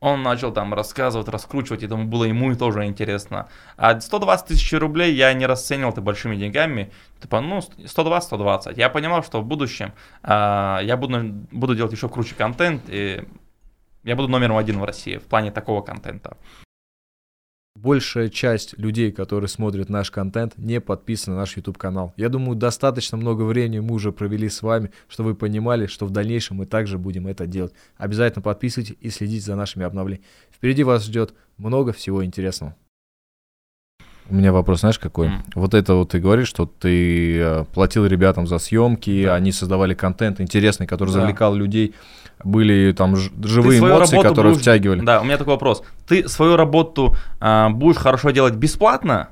Он начал там рассказывать, раскручивать, и тому было ему и тоже интересно. А 120 тысяч рублей я не расценивал это большими деньгами. Типа, ну, 120-120. Я понимал, что в будущем а, я буду, буду делать еще круче контент, и я буду номером один в России в плане такого контента большая часть людей, которые смотрят наш контент, не подписаны на наш YouTube канал. Я думаю, достаточно много времени мы уже провели с вами, чтобы вы понимали, что в дальнейшем мы также будем это делать. Обязательно подписывайтесь и следите за нашими обновлениями. Впереди вас ждет много всего интересного. У меня вопрос, знаешь, какой? Mm. Вот это вот ты говоришь, что ты э, платил ребятам за съемки, да. они создавали контент интересный, который да. завлекал людей, были там живые эмоции, которые будешь... втягивали. Да, у меня такой вопрос. Ты свою работу э, будешь хорошо делать бесплатно,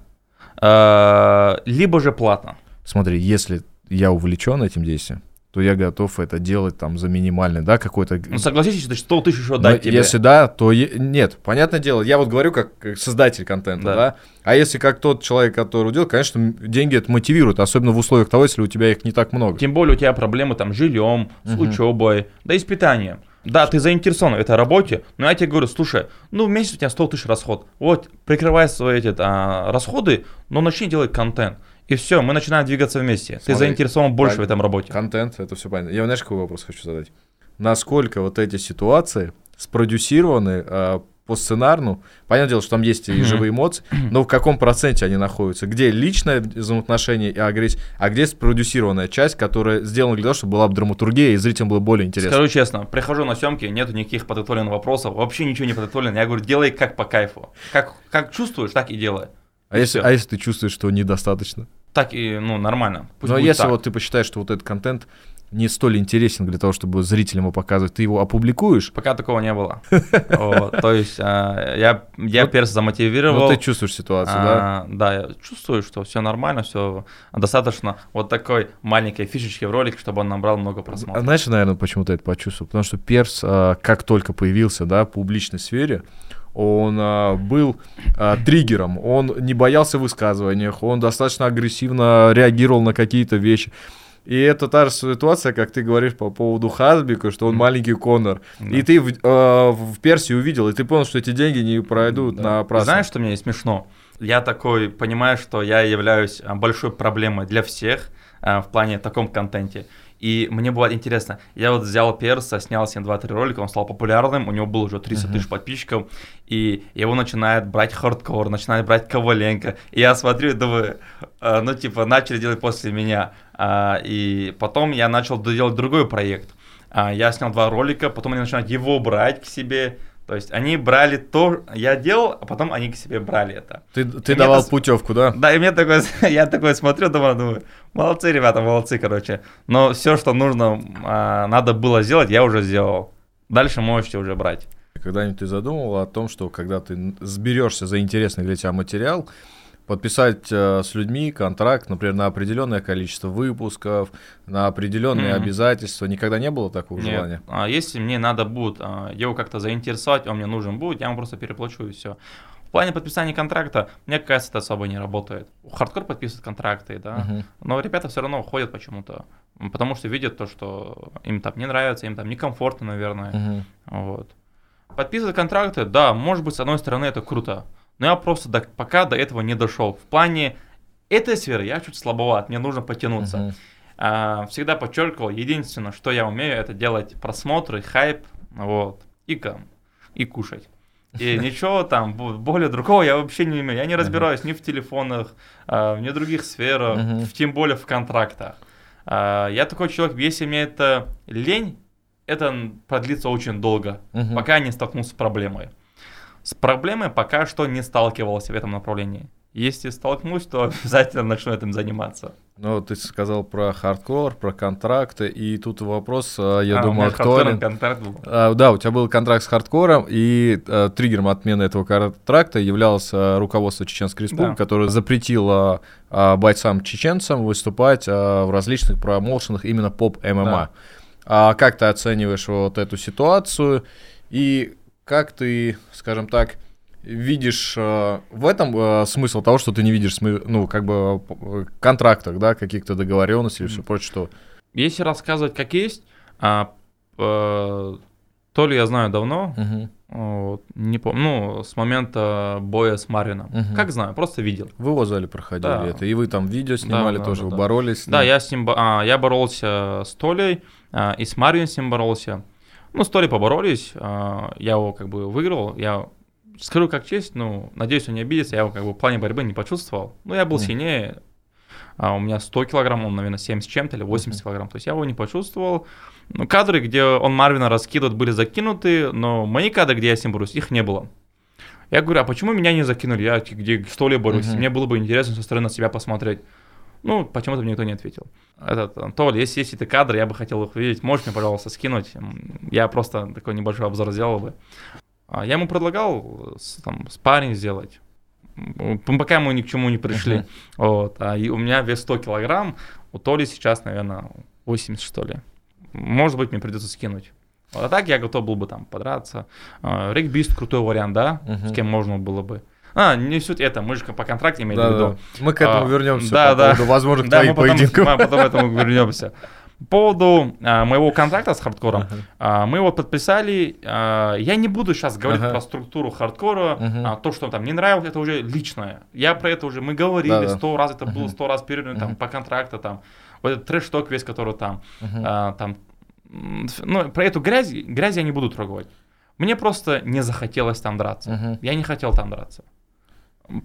э, либо же платно? Смотри, если я увлечен этим действием, то я готов это делать там за минимальный, да, какой-то... Ну, согласитесь, что 100 тысяч еще дать тебе. Если да, то е... нет, понятное дело, я вот говорю как, создатель контента, да. да, а если как тот человек, который делает, конечно, деньги это мотивирует, особенно в условиях того, если у тебя их не так много. Тем более у тебя проблемы там с жильем, с угу. учебой, да и с питанием. Да, ты заинтересован в этой работе, но я тебе говорю, слушай, ну в месяц у тебя 100 тысяч расход, вот, прикрывай свои эти а, расходы, но начни делать контент. И все, мы начинаем двигаться вместе. Смотри, Ты заинтересован больше в этом работе. Контент, это все понятно. Я, знаешь, какой вопрос хочу задать? Насколько вот эти ситуации спродюсированы э, по сценарну? Понятное дело, что там есть и живые эмоции, но в каком проценте они находятся? Где личное взаимоотношение и агрессия, а где спродюсированная часть, которая сделана для того, чтобы была бы драматургия и зрителям было более интересно? Скажу честно, прихожу на съемки, нету никаких подготовленных вопросов, вообще ничего не подготовлено. Я говорю, делай как по кайфу. Как, как чувствуешь, так и делай. А если, а если ты чувствуешь, что недостаточно? Так и, ну, нормально. Пусть Но если так. вот ты посчитаешь, что вот этот контент не столь интересен для того, чтобы зрителям его показывать, ты его опубликуешь? Пока такого не было. [laughs] То есть а, я перс замотивировал. Ну ты чувствуешь ситуацию, да? А, да, я чувствую, что все нормально, все достаточно вот такой маленькой фишечки в ролике, чтобы он набрал много просмотров. Знаешь, наверное, почему ты это почувствовал? Потому что перс, а, как только появился, да, в публичной сфере, он а, был а, триггером, он не боялся в высказываниях, он достаточно агрессивно реагировал на какие-то вещи. И это та же ситуация, как ты говоришь по поводу Хазбика, что он Мгм. маленький Конор. Да. И ты в, э, в Персии увидел, и ты понял, что эти деньги не пройдут Да. на праздник. Знаешь, что мне смешно? Я такой понимаю, что я являюсь а, большой проблемой для всех а, в плане таком контенте. И мне бывает интересно, я вот взял Перса, снял с ним 2-3 ролика, он стал популярным, у него было уже 300 тысяч подписчиков, и его начинает брать хардкор, начинает брать Коваленко. И я смотрю и думаю, а, ну типа начали делать после меня. А, И потом я начал делать другой проект. А, Я снял два ролика, потом они начинают его брать к себе. То есть они брали то, я делал, а потом они к себе брали это. Ты, ты давал это путевку, да? Да, и мне такое, [laughs] я такой смотрю, думаю, думаю, молодцы, ребята, молодцы, короче. Но все, что нужно, а, надо было сделать, я уже сделал. Дальше можете уже брать. Когда-нибудь ты задумывал о том, что когда ты сберешься за интересный для тебя материал, подписать э, с людьми контракт, например, на определенное количество выпусков, на определенные Мгм. обязательства. Никогда не было такого Нет. желания? А если мне надо будет а, его как-то заинтересовать, он мне нужен будет, я ему просто переплачу и все. В плане подписания контракта, мне кажется, это особо не работает. Хардкор подписывает контракты, да, Мгм. но ребята все равно уходят почему-то, потому что видят то, что им там не нравится, им там некомфортно, наверное. Мгм. Вот. Подписывать контракты, да, может быть, с одной стороны, это круто. Но я просто до- пока до этого не дошел. В плане этой сферы я чуть слабоват, мне нужно потянуться. Мгм. А, всегда подчеркивал, единственное, что я умею, это делать просмотры, хайп, вот, и и кушать. И ничего там бо- более другого я вообще не умею. Я не разбираюсь ни в телефонах, а, ни в других сферах, тем более в контрактах. А, Я такой человек, если мне это лень, это продлится очень долго, пока я не столкнулся с проблемой. С проблемой пока что не сталкивался в этом направлении. Если столкнусь, то [laughs] обязательно начну этим заниматься. Ну, ты сказал про хардкор, про контракты, и тут вопрос, а, я А, у думаю, хардкорный актуален. контракт был. А, Да, у тебя был контракт с хардкором, и э, триггером отмены этого контракта являлось руководство Чеченской Республики, Да. которое запретило а, бойцам-чеченцам выступать а, в различных промоушенах именно поп-ММА. Да. А как ты оцениваешь вот эту ситуацию, и как ты, скажем так, видишь э, в этом э, смысл того, что ты не видишь, смы- ну, как бы э, контрактах, да, каких-то договоренностей или все прочее, что... Если рассказывать как есть, а, э, то ли я знаю давно, Мгм. вот, не помню, ну, с момента боя с Марином. Мгм. Как знаю, просто видел. В его зале проходили Да. это, и вы там видео снимали да, тоже, да, вы да. боролись. Да, ним. я с ним, а, я боролся с Толей, а, и с Марином с ним боролся. Ну, с Толей поборолись, а, я его как бы выиграл, я скажу как честь, ну, надеюсь, он не обидится, я его как бы в плане борьбы не почувствовал. Ну, я был Мгм. сильнее, а, у меня 100 килограмм, он, наверное, 70 с чем-то или 80 килограмм, то есть я его не почувствовал. Ну, кадры, где он Марвина раскидывает, были закинуты, но мои кадры, где я с ним борюсь, их не было. Я говорю, а почему меня не закинули? Я где что ли борюсь? Мгм. Мне было бы интересно со стороны на себя посмотреть. Ну, почему-то мне никто не ответил. Этот, Толь, если есть эти кадры, я бы хотел их видеть. Можешь мне, пожалуйста, скинуть? Я просто такой небольшой обзор сделал бы. А Я ему предлагал э, там, спарринг сделать. Пока мы ни к чему не пришли. Мгм. Вот. А и у меня вес 100 килограмм, у Толи сейчас, наверное, 80, что ли. Может быть, мне придется скинуть. Вот, а так я готов был бы там подраться. А, Регбист крутой вариант, да? Мгм. С кем можно было бы. А, не суть это, мы же по контракту имели в Да, виду. да. Мы к этому А, вернемся да, по да. поводу возможных Да, мы потом, поединков. мы потом к этому вернемся. По поводу а, моего контракта с хардкором, Ага. а, мы его подписали. а, я не буду сейчас говорить Ага. про структуру хардкора, Мгм. а, то, что там не нравилось, это уже личное. Я про это уже, мы говорили сто раз, это было Мгм. сто раз там Мгм. по контракту, там, вот этот трэш-ток весь, который там, Мгм. а, там, ну, про эту грязь, грязь я не буду трогать. Мне просто не захотелось там драться. Мгм. Я не хотел там драться.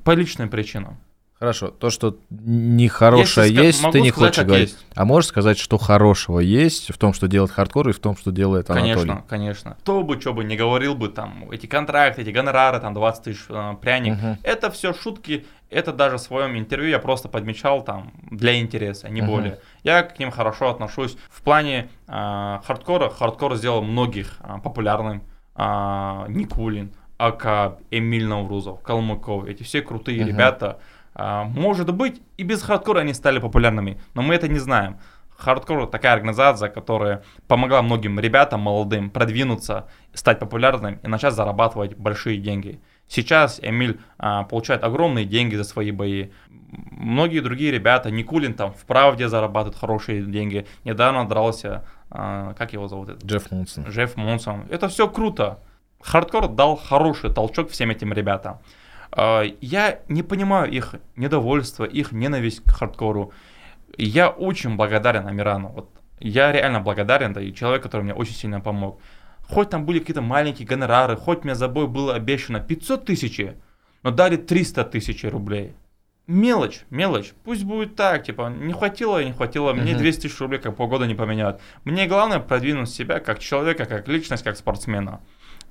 По личным причинам. Хорошо, то, что нехорошее Если есть, ты не сказать, хочешь говорить. есть. А можешь сказать, что хорошего есть в том, что делает хардкор, и в том, что делает Анатолий? Конечно, конечно. Кто бы, что бы не говорил бы, там, эти контракты, эти гонорары, там, 20 тысяч э, пряник, Мгм. это все шутки, это даже в своем интервью я просто подмечал там для интереса, не Мгм. более. Я к ним хорошо отношусь. В плане э, хардкора, хардкор сделал многих э, популярным. Э, Никулин, Акаб, Эмиль Наврузов, Калмыков, эти все крутые Мгм. ребята. Э, может быть, и без хардкора они стали популярными, но мы это не знаем. Хардкор такая организация, которая помогла многим ребятам молодым продвинуться, стать популярным и начать зарабатывать большие деньги. Сейчас Эмиль а, получает огромные деньги за свои бои. Многие другие ребята, Никулин там в правде зарабатывает хорошие деньги. Недавно дрался, а, как его зовут? Джефф Монсон. Джефф Монсон. Это все круто. Хардкор дал хороший толчок всем этим ребятам. А, я не понимаю их недовольство, их ненависть к хардкору. Я очень благодарен Амирану. Вот я реально благодарен, да, и человек, который мне очень сильно помог. Хоть там были какие-то маленькие гонорары, хоть мне за бой было обещано 500 тысяч, но дали 300 тысяч рублей. Мелочь, мелочь. Пусть будет так, типа, не хватило и не хватило, мне 200 тысяч рублей как полгода не поменяют. Мне главное продвинуть себя как человека, как личность, как спортсмена.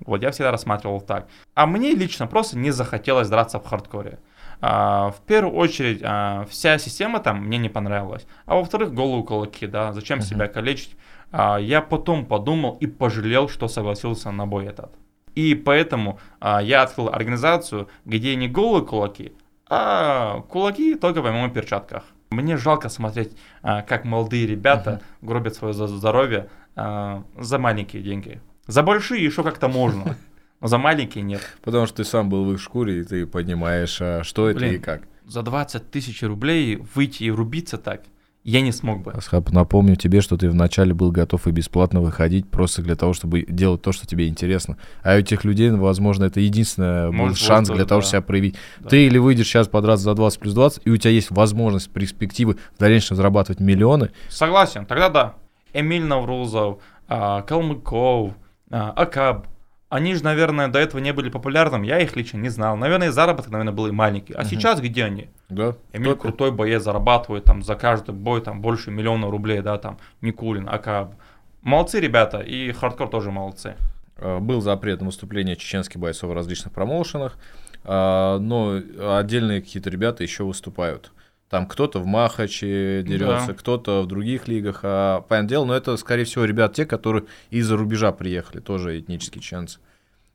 Вот, я всегда рассматривал так. А мне лично просто не захотелось драться в хардкоре. А, в первую очередь, а, вся система там мне не понравилась. А во-вторых, голые кулаки, да, зачем uh-huh. себя калечить. А, я потом подумал и пожалел, что согласился на бой этот. И поэтому а, я открыл организацию, где не голые кулаки, а кулаки только в моих перчатках. Мне жалко смотреть, а, как молодые ребята uh-huh. гробят свое здоровье а, за маленькие деньги. За большие еще как-то можно. Но за маленькие нет. Потому что ты сам был в их шкуре, и ты понимаешь, а что Блин, это и как. За 20 тысяч рублей выйти и рубиться так, я не смог бы. Асхаб, напомню тебе, что ты вначале был готов и бесплатно выходить просто для того, чтобы делать то, что тебе интересно. А у этих людей, возможно, это единственный Может, был шанс для того, да. чтобы себя проявить. Да. Ты или выйдешь сейчас подраться за 20 плюс 20, и у тебя есть возможность, перспективы в дальнейшем зарабатывать миллионы. Согласен, тогда да. Эмиль Наврузов, а, Калмыков, Акаб, они же, наверное, до этого не были популярными, я их лично не знал. Наверное, заработок, наверное, был и маленький. А угу. сейчас где они? Да. Эмиль крутой боец, зарабатывает там за каждый бой там больше миллиона рублей, да, там Никулин, Акаб. Молодцы ребята, и хардкор тоже молодцы. А, был запрет на выступление чеченских бойцов в различных промоушенах, а, но отдельные какие-то ребята еще выступают. Там кто-то в Махаче дерется, да. кто-то в других лигах. А, понятное дело, но это, скорее всего, ребят те, которые из-за рубежа приехали, тоже этнические чеченцы.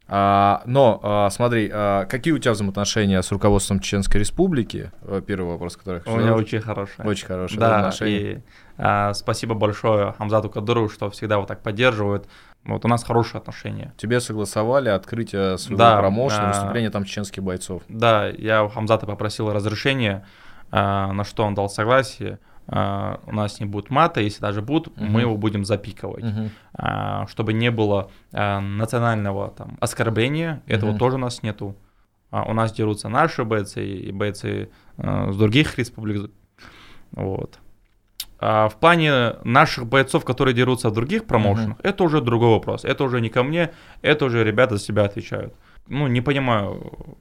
А, но а, смотри, а, какие у тебя взаимоотношения с руководством Чеченской Республики? Первый вопрос, который У меня очень хорошие. Очень хорошие да, отношения. И, а, спасибо большое Хамзату Кадырову, что всегда вот так поддерживает. Вот у нас хорошие отношения. Тебе согласовали открытие своего да, промоушена, а, выступление там чеченских бойцов. Да, я у Хамзата попросил разрешения а, на что он дал согласие. А, у нас не будет мата, если даже будут, uh-huh. мы его будем запиковать, uh-huh. чтобы не было национального там оскорбления, этого uh-huh. тоже у нас нету. У нас дерутся наши бойцы и бойцы с других республик. Вот. А в плане наших бойцов, которые дерутся в других промоушенах, uh-huh. это уже другой вопрос. Это уже не ко мне, это уже ребята за себя отвечают. Ну, не понимаю,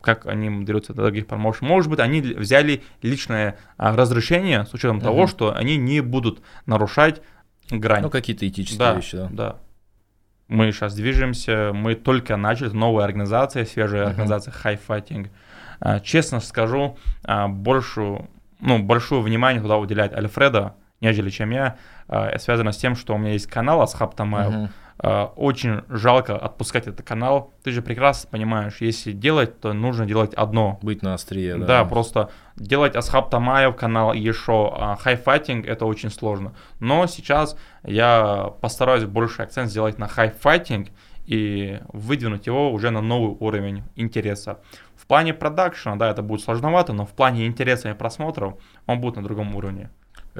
как они дерутся до других промоушен. Может быть, они взяли личное а, разрешение с учетом uh-huh. того, что они не будут нарушать грань. Ну, какие-то этические да, вещи, да. Да. Мы сейчас движемся, мы только начали, новая организация, свежая uh-huh. организация High Fighting. А, честно скажу, а, большую, ну, большое внимание туда уделяет Альфреда, нежели чем я, а, связано с тем, что у меня есть канал Асхаб Тамаев, uh-huh очень жалко отпускать этот канал. Ты же прекрасно понимаешь, если делать, то нужно делать одно. Быть на острие, да. Да, просто делать Асхаб Тамаев канал еще а Fighting это очень сложно. Но сейчас я постараюсь больше акцент сделать на Fighting и выдвинуть его уже на новый уровень интереса. В плане продакшена, да, это будет сложновато, но в плане интереса и просмотров он будет на другом уровне.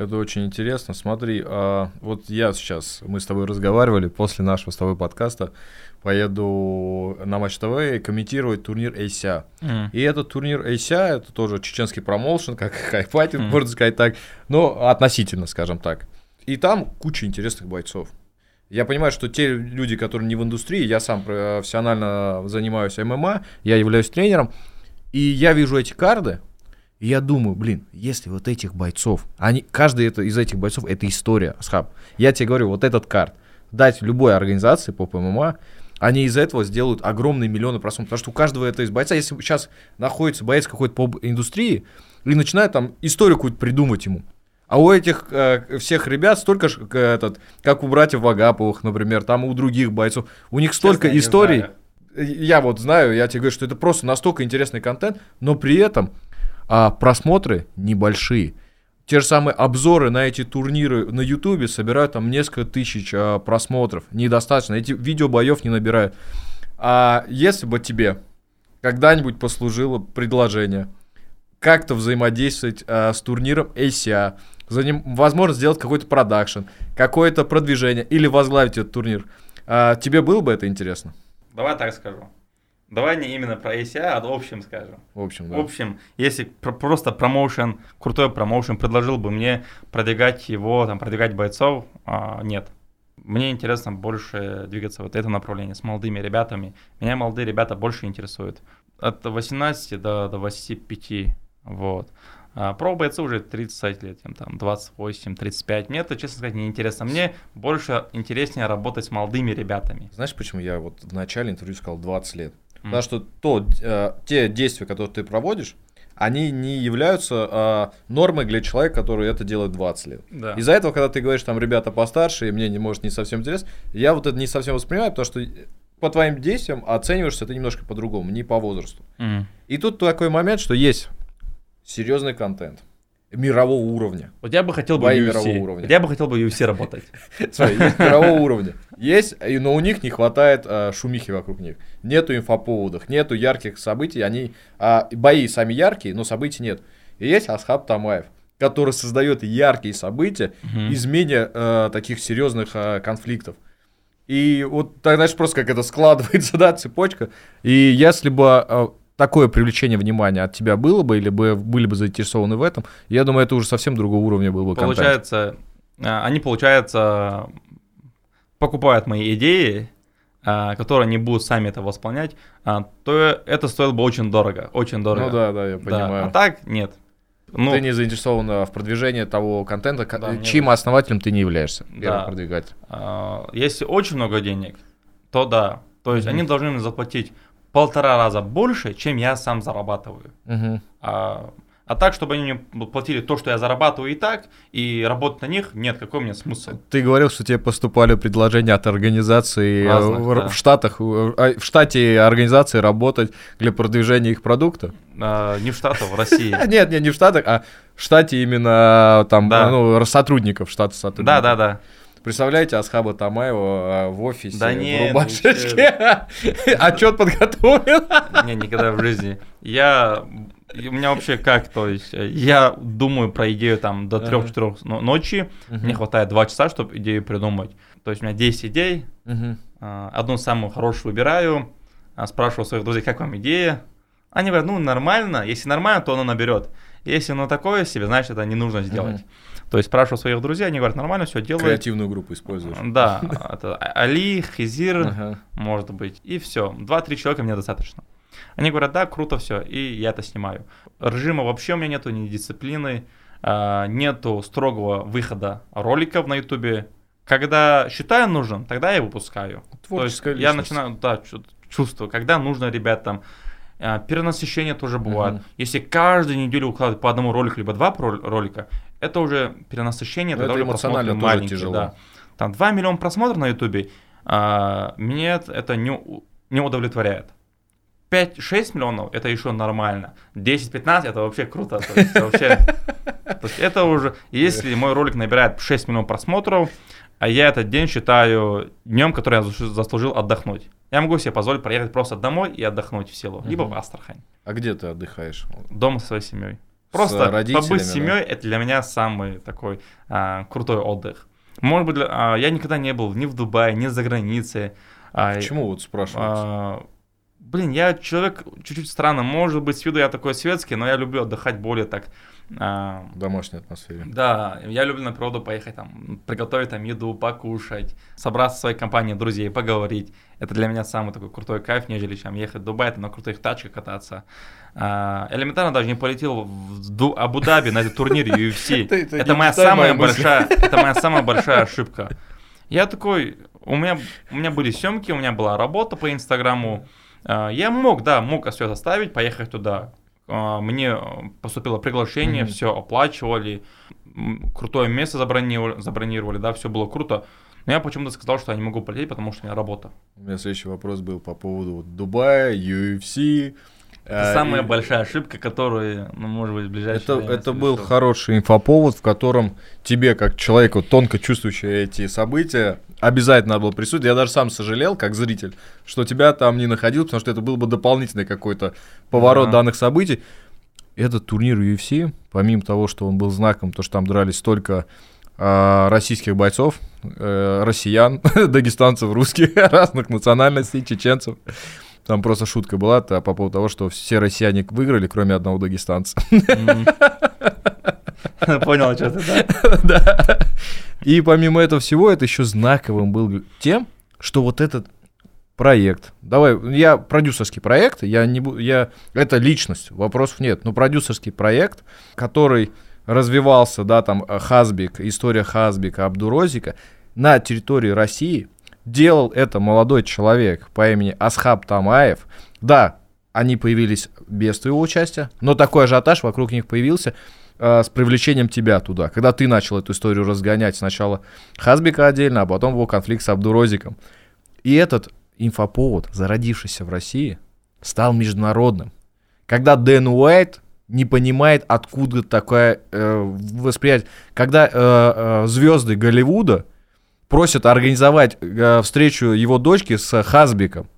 Это очень интересно. Смотри, а, вот я сейчас, мы с тобой разговаривали, после нашего с тобой подкаста поеду на Матч ТВ комментировать турнир ASA. Mm. И этот турнир ASA, это тоже чеченский промоушен, [laughs] как хайфайтинг, mm. можно сказать так, но относительно, скажем так. И там куча интересных бойцов. Я понимаю, что те люди, которые не в индустрии, я сам профессионально занимаюсь ММА, я являюсь тренером, и я вижу эти карды, и я думаю, блин, если вот этих бойцов, они, каждый это, из этих бойцов это история, Асхаб. Я тебе говорю, вот этот карт дать любой организации по ПММА, они из этого сделают огромные миллионы просмотров. Потому что у каждого это из бойца, если сейчас находится боец какой-то по индустрии, и начинает там историю какую-то придумать ему. А у этих э, всех ребят столько же, этот, как у братьев Вагаповых, например, там у других бойцов, у них столько Честно, историй. Я вот знаю, я тебе говорю, что это просто настолько интересный контент, но при этом а просмотры небольшие. Те же самые обзоры на эти турниры на Ютубе собирают там несколько тысяч а, просмотров. Недостаточно. Эти видео боев не набирают. А если бы тебе когда-нибудь послужило предложение как-то взаимодействовать э, с турниром ACA, за ним возможно сделать какой-то продакшн, какое-то продвижение или возглавить этот турнир. А, тебе было бы это интересно? Давай так скажу. Давай не именно про ACI, а в общем скажем. В общем, да. В общем, если про- просто промоушен, крутой промоушен предложил бы мне продвигать его, там, продвигать бойцов, а, нет. Мне интересно больше двигаться вот это направление с молодыми ребятами. Меня молодые ребята больше интересуют. От 18 до, до 85, вот. А про бойцы уже 30 лет, им там 28, 35. Мне это, честно сказать, не интересно. Мне больше интереснее работать с молодыми ребятами. Знаешь, почему я вот в начале интервью сказал 20 лет? Потому что то, э, те действия, которые ты проводишь, они не являются э, нормой для человека, который это делает 20 лет. Да. Из-за этого, когда ты говоришь, там, ребята постарше, и мне, не, может, не совсем интересно, я вот это не совсем воспринимаю, потому что по твоим действиям оцениваешься ты немножко по-другому, не по возрасту. М. И тут такой момент, что есть серьезный контент мирового уровня. Вот я бы хотел бы UFC. мирового уровня. Я бы хотел бы UFC работать. [laughs] Смотри, есть мирового уровня. Есть, но у них не хватает а, шумихи вокруг них. Нету инфоповодов, нету ярких событий. Они а, бои сами яркие, но событий нет. И есть Асхаб Тамаев, который создает яркие события Мгм. из менее э, таких серьезных э, конфликтов. И вот так, знаешь, просто как это складывается, [laughs] да, цепочка. И если бы э, такое привлечение внимания от тебя было бы, или бы были бы заинтересованы в этом, я думаю, это уже совсем другого уровня был бы контент. Получается, а, они, получается, покупают мои идеи, а, которые они будут сами это восполнять, а, то это стоило бы очень дорого, очень дорого. Ну да, да, я Да, понимаю. А так нет. Ну, ты не заинтересован в продвижении того контента, ко- Да, чьим вот- основателем ты не являешься. Да. продвигатель. а, если очень много денег, то да. То есть Мгм. они должны мне заплатить полтора раза больше, чем я сам зарабатываю. Мгм. А, а так, чтобы они мне платили то, что я зарабатываю и так, и работать на них, нет, какой мне смысл? Ты говорил, что тебе поступали предложения от организаций э, Разных, в, да. в Штатах, э, а, в штате организации работать для продвижения их продукта? А, не в Штатах, в России. [laughs] Нет, нет, не в Штатах, а в штате именно там, ну, сотрудников, штата сотрудников. Да, да, да. Представляете Асхаба Тамаева а, в офисе Да в нет, рубашечке? [laughs] Отчет подготовил. [laughs] Не, никогда в жизни. Я... У меня вообще как, то есть, э, я думаю про идею там до Ага. 3-4 ночи, мне хватает 2 часа, чтобы идею придумать. То есть у меня 10 идей, а, одну самую хорошую выбираю, а, спрашиваю своих друзей, как вам идея. Они говорят, ну нормально, если нормально, то оно наберет. Если оно такое себе, значит это не нужно сделать. То есть спрашиваю своих друзей, они говорят, нормально, все делаю. Креативную группу используешь. Да, это Али, Хизир, Ага. может быть, и все. Два-три человека мне достаточно. Они говорят, да, круто все, и я это снимаю. Режима вообще у меня нету, ни дисциплины, а, нету строгого выхода роликов на ютубе. Когда считаю нужным, тогда я выпускаю. Творческая То есть я личность. начинаю, да, чу- чувствую, когда нужно ребятам. А, Перенасыщение тоже бывает. Мгм. Если каждую неделю укладывать по одному ролику, либо два ролика, это уже перенасыщение, тогда это уже эмоционально просмотры тоже маленькие, тяжело. да. Там 2 миллиона просмотров на ютубе, а, мне это- не, не удовлетворяет. 5-6 миллионов это еще нормально. 10-15 это вообще круто. То есть, вообще, то есть это уже, если мой ролик набирает 6 миллионов просмотров, а я этот день считаю днем, который я заслужил- отдохнуть. Я могу себе позволить проехать просто домой и отдохнуть в село, либо в Астрахань, А где ты отдыхаешь? дома со своей семьей. Просто побыть с да? семьей это для меня самый такой а, крутой отдых. Может быть, для- а, я никогда не был ни в Дубае, ни за границей. А, Почему вот спрашивают? а, блин, я человек чуть-чуть странный. Может быть, с виду я такой светский, но я люблю отдыхать более так. А, В домашней атмосфере. да, я люблю на природу поехать, там, приготовить там еду, покушать, собраться в своей компании друзей, поговорить. Это для меня самый такой крутой кайф, нежели чем ехать в Дубай, там, на крутых тачках кататься. А, элементарно даже не полетел в Абу-Даби на этот турнир UFC. [laughs] Это моя самая большая, [laughs] это моя самая большая ошибка. Я такой, у меня, у меня были съемки, у меня была работа по Инстаграму. А, Я мог, да, мог все заставить, поехать туда. А, Мне э, поступило приглашение, Мгм. все оплачивали, крутое место забронировали, забронировали, да, все было круто. Но я почему-то сказал, что я не могу полететь, потому что у меня работа. У меня следующий вопрос был по поводу вот Дубая, UFC. Это а, самая и- большая ошибка, которую, ну, может быть, в ближайшее Это, время это был хороший инфоповод, в котором тебе, как человеку, тонко чувствующему эти события, обязательно надо было присутствовать. Я даже сам сожалел, как зритель, что тебя там не находил, потому что это был бы дополнительный какой-то поворот Да. данных событий. Этот турнир UFC, помимо того, что он был знаком, то, что там дрались столько а, российских бойцов, э, россиян, [laughs] дагестанцев, русских, [laughs] разных национальностей, чеченцев. Там просто шутка была по поводу того, что все россияне выиграли, кроме одного дагестанца. [laughs] Понял, что ты, да? Да. И помимо этого всего, это еще знаковым был тем, что вот этот проект, давай, я продюсерский проект, я не буду, я, это личность, вопросов нет, но продюсерский проект, который развивался, да, там, э, Хазбик, история Хазбика, Абдурозика, на территории России, делал это молодой человек по имени Асхаб Тамаев. Да, они появились без твоего участия, но такой ажиотаж вокруг них появился э, с привлечением тебя туда. Когда ты начал эту историю разгонять сначала Хазбика отдельно, а потом его конфликт с Абдурозиком. И этот инфоповод, зародившийся в России, стал международным. Когда Дэн Уайт не понимает, откуда такое э, восприятие. Когда э, э, звезды Голливуда просят организовать э, встречу его дочки с Хазбиком.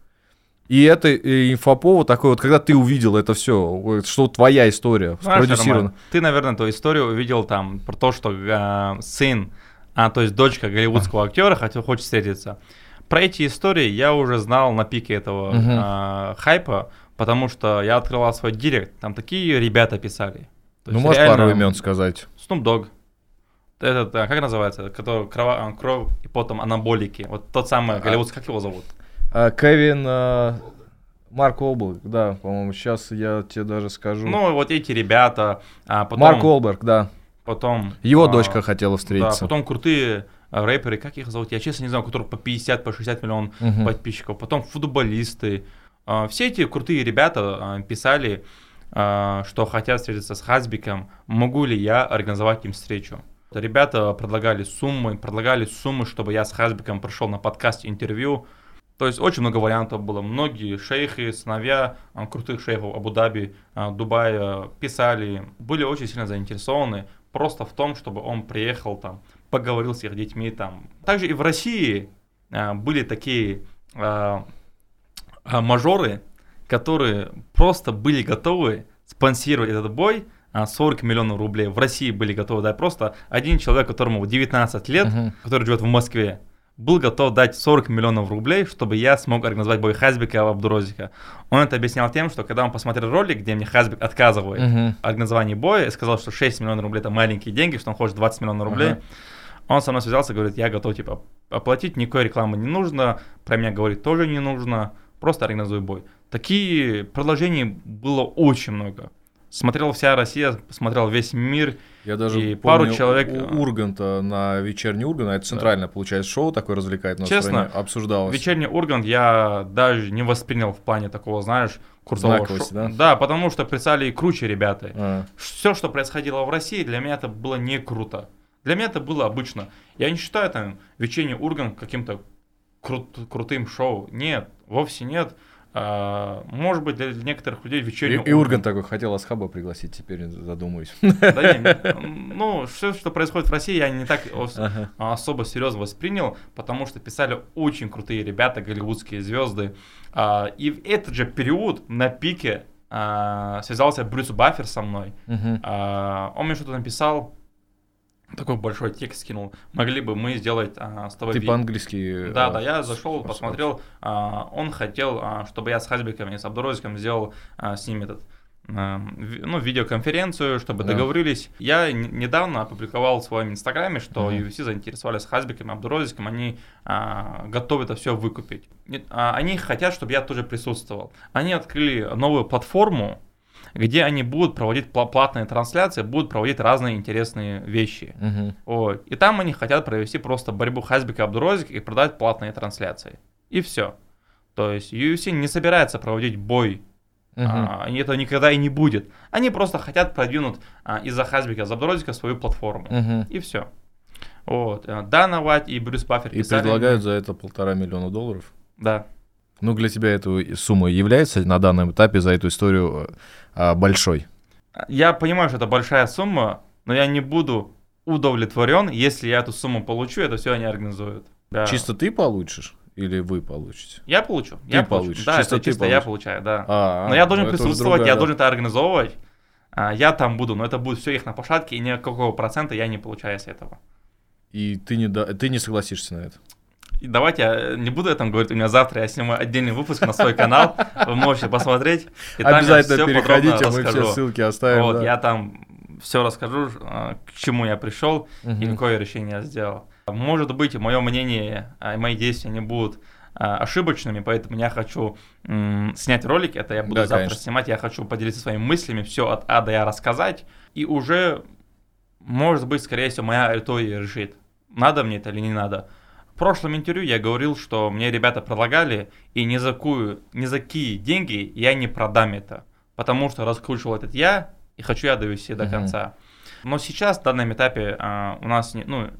И это э, инфоповод такой вот, когда ты увидел это все, что твоя история Знаешь, спродюсирована. Роман, ты, наверное, эту историю увидел там про то, что э, сын, а то есть дочка голливудского актера хотел, хочет встретиться. Про эти истории я уже знал на пике этого Мгм. э, хайпа, потому что я открывал свой директ, там такие ребята писали. То Ну, можешь реально пару имен сказать? Snoop Dogg. Этот, а, как называется, который а, кровь и потом анаболики. Вот тот самый А. голливудский, как его зовут? А, Кевин а, Марк Олберг, да, по-моему, сейчас я тебе даже скажу. Ну, вот эти ребята. а потом, Марк Олберг, да. потом Его а, дочка хотела Да, встретиться. потом крутые а, рэперы, как их зовут? Я честно не знаю, у которых по 50, по 60 миллионов Мгм. подписчиков. Потом футболисты. А, Все эти крутые ребята а, писали, а, что хотят встретиться с Хазбиком. Могу ли я организовать им встречу? Ребята предлагали суммы, предлагали суммы, чтобы я с Хазбиком пришел на подкаст интервью. То есть очень много вариантов было. Многие шейхи, сыновья а, крутых шейхов Абу-Даби, а, Дубая писали, были очень сильно заинтересованы просто в том, чтобы он приехал там, поговорил с их детьми там. Также и в России а, были такие мажоры, которые просто были готовы спонсировать этот бой а, 40 миллионов рублей. В России были готовы дать просто один человек, которому 19 лет, Мгм. который живет в Москве, был готов дать 40 миллионов рублей, чтобы я смог организовать бой Хазбика и Абдурозика. Он это объяснял тем, что когда он посмотрел ролик, где мне Хазбик отказывает в организовании боя и сказал, что 6 миллионов рублей это маленькие деньги, что он хочет 20 миллионов рублей, Ага. он со мной связался, говорит, я готов типа оплатить, никакой рекламы не нужно, про меня говорить тоже не нужно, просто организуй бой. Такие предложений было очень много. Смотрела вся Россия, смотрел весь мир. Я даже И пару человек, у а, Урганта на вечерний Ургант, а это центральное, получается, шоу такое развлекательное в Честно, стране, обсуждалось. Вечерний Ургант я даже не воспринял в плане такого, знаешь, крутого шоу. да? Да, потому что писали и круче ребята. А, Все, что происходило в России, для меня это было не круто. Для меня это было обычно. Я не считаю там вечерний Ургант каким-то крут- крутым шоу. Нет, вовсе нет. А, может быть, для некоторых людей И, вечерний и Ургант такой хотел Асхаба пригласить, теперь задумаюсь. Да не, ну, все, что происходит в России, я не так ос- Ага. особо серьезно воспринял, потому что писали очень крутые ребята, голливудские звезды. А, И в этот же период на пике а, связался Брюс Баффер со мной. Он мне что-то написал, такой большой текст скинул. Могли бы мы сделать а, с тобой... Ты ви- по-английски... Да, а, да, я зашел, посмотрел. а, Он хотел, а, чтобы я с Хазбиком и с Абдурозиком сделал а, с ним этот а, ну, видеоконференцию, чтобы Да. договорились. Я недавно опубликовал в своем инстаграме, что Мгм. UFC заинтересовались Хазбиком и Абдурозиком, они а, готовы это все выкупить. А, Они хотят, чтобы я тоже присутствовал. Они открыли новую платформу, где они будут проводить пла- платные трансляции, будут проводить разные интересные вещи. Мгм. Вот. И там они хотят провести просто борьбу Хазбика и Абдурозика и продать платные трансляции. И все. То есть UFC не собирается проводить бой. Мгм. а, и это никогда и не будет. Они просто хотят продвинуть а, из-за Хазбика, из Абдурозика свою платформу. Мгм. И все. Вот. Э, Дана Вайт и Брюс Баффер И писали предлагают за это полтора миллиона долларов. Да. Ну, для тебя эта сумма является на данном этапе за эту историю а, большой? Я понимаю, что это большая сумма, но я не буду удовлетворен, если я эту сумму получу, это все они организуют. Да. Чисто ты получишь или вы получите? Я получу. Ты я получу. получишь. Да, Чисто это чисто я получишь. получаю, да. А, Но я должен ну присутствовать, другая, я да. должен это организовывать. А, Я там буду, но это будет все их на площадке, и никакого процента я не получаю с этого. И ты не, да- ты не согласишься на это. И давайте я не буду этом говорить, у меня завтра я сниму отдельный выпуск на свой канал, вы можете посмотреть. и там я Обязательно всё переходите, мы все ссылки оставим. Вот, да. я там все расскажу, а, к чему я пришел и Мгм. какое решение я сделал. Может быть, мое мнение а, и мои действия не будут а, ошибочными, поэтому я хочу м, снять ролик, это я буду Да, завтра конечно. снимать, я хочу поделиться своими мыслями, все от А до Я рассказать, и уже, может быть, скорее всего, моя аудитория решит, надо мне это или не надо. В прошлом интервью я говорил, что мне ребята предлагали, и ни за, какую, ни за какие деньги я не продам это, потому что раскручивал этот я, и хочу я довести до конца. Но сейчас, в данном этапе, а, у нас ну,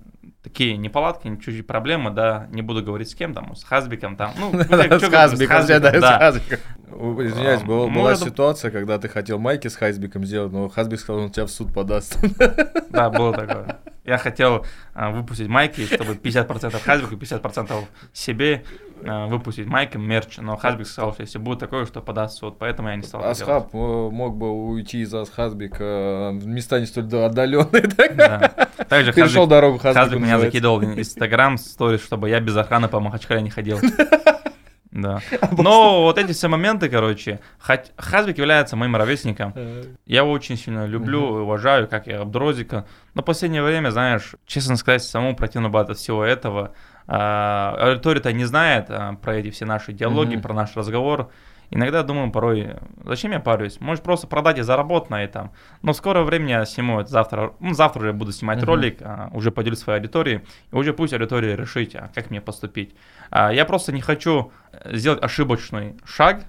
такие неполадки, чуть-чуть проблемы, да, не буду говорить с кем там, с Хазбиком там, ну, [laughs] С Хазбиком, да, с. Хазбиком. Извиняюсь, была, ситуация, когда ты хотел майки с Хазбиком сделать, но Хазбик сказал, он тебя в суд подаст. [laughs] Да, было такое. Я хотел а, выпустить майки, чтобы 50% Хазбику, 50% себе а, выпустить майки, мерч, но Хазбик сказал, что если будет такое, что подаст в суд, поэтому я не стал. Асхаб э, мог бы уйти из Асхазбика э, в места не столь отдаленные. [laughs] Да. Также Перешел Хазбик, дорогу Хазбику. Хазбик меня закидывал в Инстаграм сторис, чтобы я без охраны по Махачкале не ходил. [laughs] Да. Но вот эти все моменты, короче, Хазбик является моим ровесником, Э, Я его очень сильно люблю, уважаю, как и Абдрозика. Но в последнее время, знаешь, честно сказать, самому противно было от всего этого. А, Аудитория-то не знает а, про эти все наши диалоги, про наш разговор. Иногда думаю порой, зачем я парюсь? Можешь просто продать и заработать на этом. Но в скорое время я сниму это завтра. Ну, завтра уже буду снимать Мгм. ролик, а, уже поделюсь своей аудиторией. И уже пусть аудитория решит, а, как мне поступить. А, я просто не хочу э, сделать ошибочный шаг,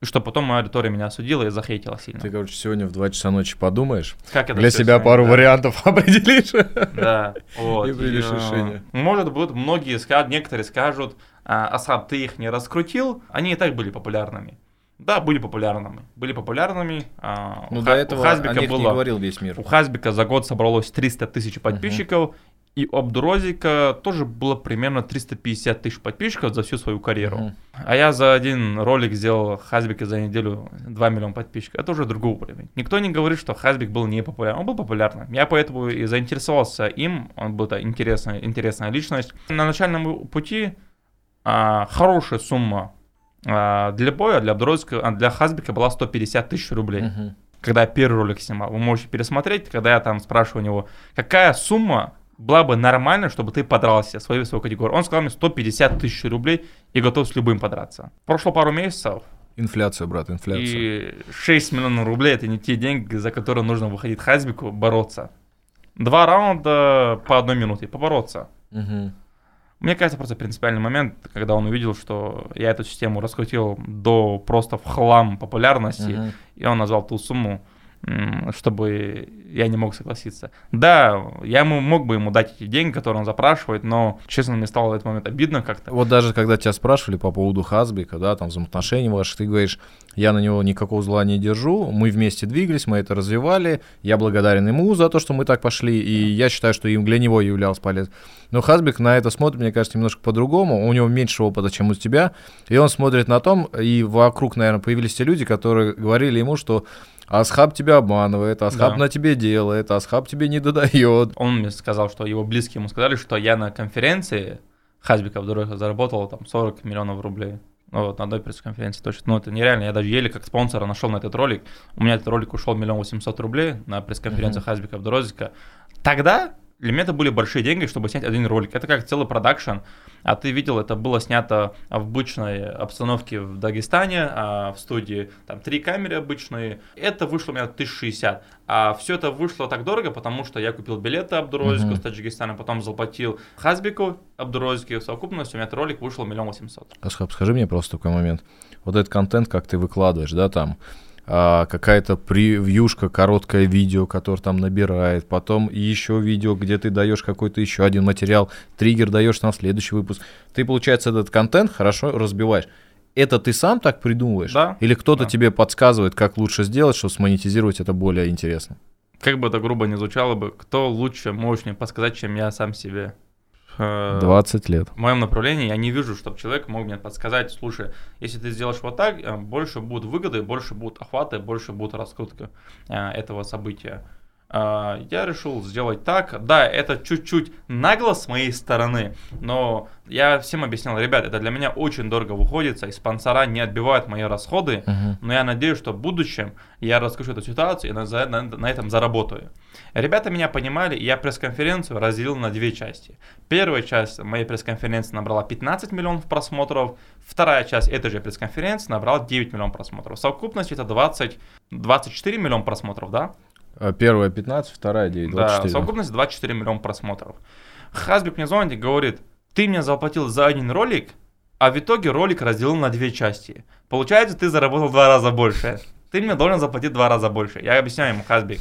и чтобы потом моя аудитория меня осудила и захейтила сильно. Ты, короче, сегодня в 2 часа ночи подумаешь, Как это для себя снять, пару да. вариантов [laughs] определишь. Да, вот. И примешь э, решение. Может быть, многие скажут, некоторые скажут, а, Асхаб, ты их не раскрутил, они и так были популярными. Да, были популярными. Были популярными. а, Ну, у до Ха- этого у о Хазбика них не было... говорил весь мир. У Хазбика за год собралось 300 тысяч подписчиков, и у Абдурозика тоже было примерно 350 тысяч подписчиков за всю свою карьеру. Мгм. А я за один ролик сделал Хазбика за неделю 2 миллиона подписчиков. Это уже другой уровень. Никто не говорит, что Хазбик был не популярным. Он был популярным. Я поэтому и заинтересовался им. Он был та- интересная, интересная личность. На начальном пути а, хорошая сумма а, для боя, для Абдурозика, а, для Хазбика была 150 тысяч рублей Мгм. когда я первый ролик снимал. Вы можете пересмотреть, когда я там спрашиваю у него, какая сумма была бы нормальна, чтобы ты подрался в свою свою категорию. Он сказал мне 150 тысяч рублей и готов с любым подраться. Прошло пару месяцев, Инфляция, брат, инфляция. и 6 миллионов рублей это не те деньги, за которые нужно выходить Хазбику бороться. Два раунда по одной минуте, побороться. Мгм. Мне кажется, просто принципиальный момент, когда он увидел, что я эту систему раскрутил до просто в хлам популярности, Мгм. и он назвал ту сумму, чтобы я не мог согласиться. Да, я ему, мог бы ему дать эти деньги, которые он запрашивает, но, честно, мне стало в этот момент обидно как-то. Вот даже когда тебя спрашивали по поводу Хазбика, да, там взаимоотношений ваших, ты говоришь, я на него никакого зла не держу, мы вместе двигались, мы это развивали, я благодарен ему за то, что мы так пошли, и я считаю, что им для него являлся полезным. Но Хазбик на это смотрит, мне кажется, немножко по-другому, у него меньше опыта, чем у тебя, и он смотрит на том, и вокруг, наверное, появились те люди, которые говорили ему, что Асхаб тебя обманывает, Асхаб Да. на тебе делает, Асхаб тебе не додает. Он мне сказал, что его близкие ему сказали, что я на конференции Хасбика Абдурозика заработал там 40 миллионов рублей. Ну, вот, на одной пресс-конференции точно. Ну, это нереально. Я даже еле как спонсора нашел на этот ролик. У меня этот ролик ушел миллион восемьсот рублей на пресс-конференции Мгм. Хасбика Абдурозика. Тогда для меня это были большие деньги, чтобы снять один ролик. Это как целый продакшн. А ты видел, это было снято в обычной обстановке в Дагестане, а в студии там три камеры обычные. Это вышло у меня 1060. А все это вышло так дорого, потому что я купил билеты Абдурозику Мгм. с Таджикистана, потом заплатил Хасбику Абдурозику. В совокупности у меня этот ролик вышел миллион восемьсот. Скажи мне просто такой момент. Вот этот контент, как ты выкладываешь, да, там, а, какая-то превьюшка, короткое видео, которое там набирает, потом еще видео, где ты даешь какой-то еще один материал, триггер даешь на следующий выпуск. Ты, получается, этот контент хорошо разбиваешь. Это ты сам так придумываешь? Да. Или кто-то Да. тебе подсказывает, как лучше сделать, чтобы смонетизировать это более интересно? Как бы это грубо не звучало бы, кто лучше мне подсказать, чем я сам себе? Э, 20 лет. в моем направлении, я не вижу, чтобы человек мог мне подсказать, слушай, если ты сделаешь вот так, э, больше будут выгоды, больше будут охваты, больше будет раскрутка э, этого события. Э, Я решил сделать так. Да, это чуть-чуть нагло с моей стороны, но я всем объяснял, ребят, это для меня очень дорого выходится, и спонсора не отбивают мои расходы, но я надеюсь, что в будущем я расскажу эту ситуацию и на, на- на этом заработаю. Ребята меня понимали, и я пресс-конференцию разделил на две части. Первая часть моей пресс-конференции набрала 15 миллионов просмотров, вторая часть этой же пресс-конференции набрала 9 миллионов просмотров. В совокупности это 20, 24 миллиона просмотров, да? А Первая 15, вторая 9, Да, 24. в совокупности 24 миллиона просмотров. Хасбик мне звонит и говорит, ты мне заплатил за один ролик, а в итоге ролик разделил на две части. Получается, ты заработал в два раза больше. Ты мне должен заплатить в два раза больше. Я объясняю ему, Хасбик,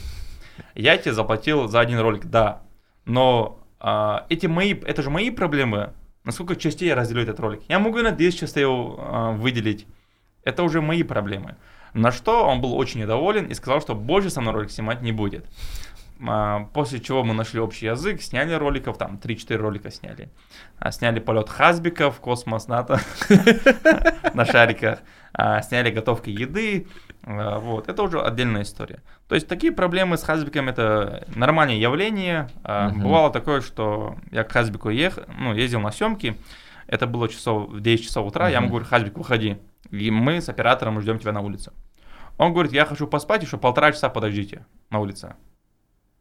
я тебе заплатил за один ролик, да, но а, эти мои, это же мои проблемы, насколько частей я разделю этот ролик. Я могу на 10 частей его а, выделить. Это уже мои проблемы. На что он был очень недоволен и сказал, что больше со мной ролик снимать не будет. А, После чего мы нашли общий язык, сняли роликов, там 3-4 ролика сняли. А, Сняли полет Хасбика в космос НАТО [laughs] на шариках, А, сняли готовки еды, вот, это уже отдельная история. То есть такие проблемы с Хасбиком это нормальное явление. Бывало такое, что я к Хасбику ехал, ну, ездил на съемки, это было часов, в 10 часов утра, я ему говорю, Хасбик, выходи, и мы с оператором ждем тебя на улице. Он говорит, я хочу поспать, еще полтора часа подождите на улице.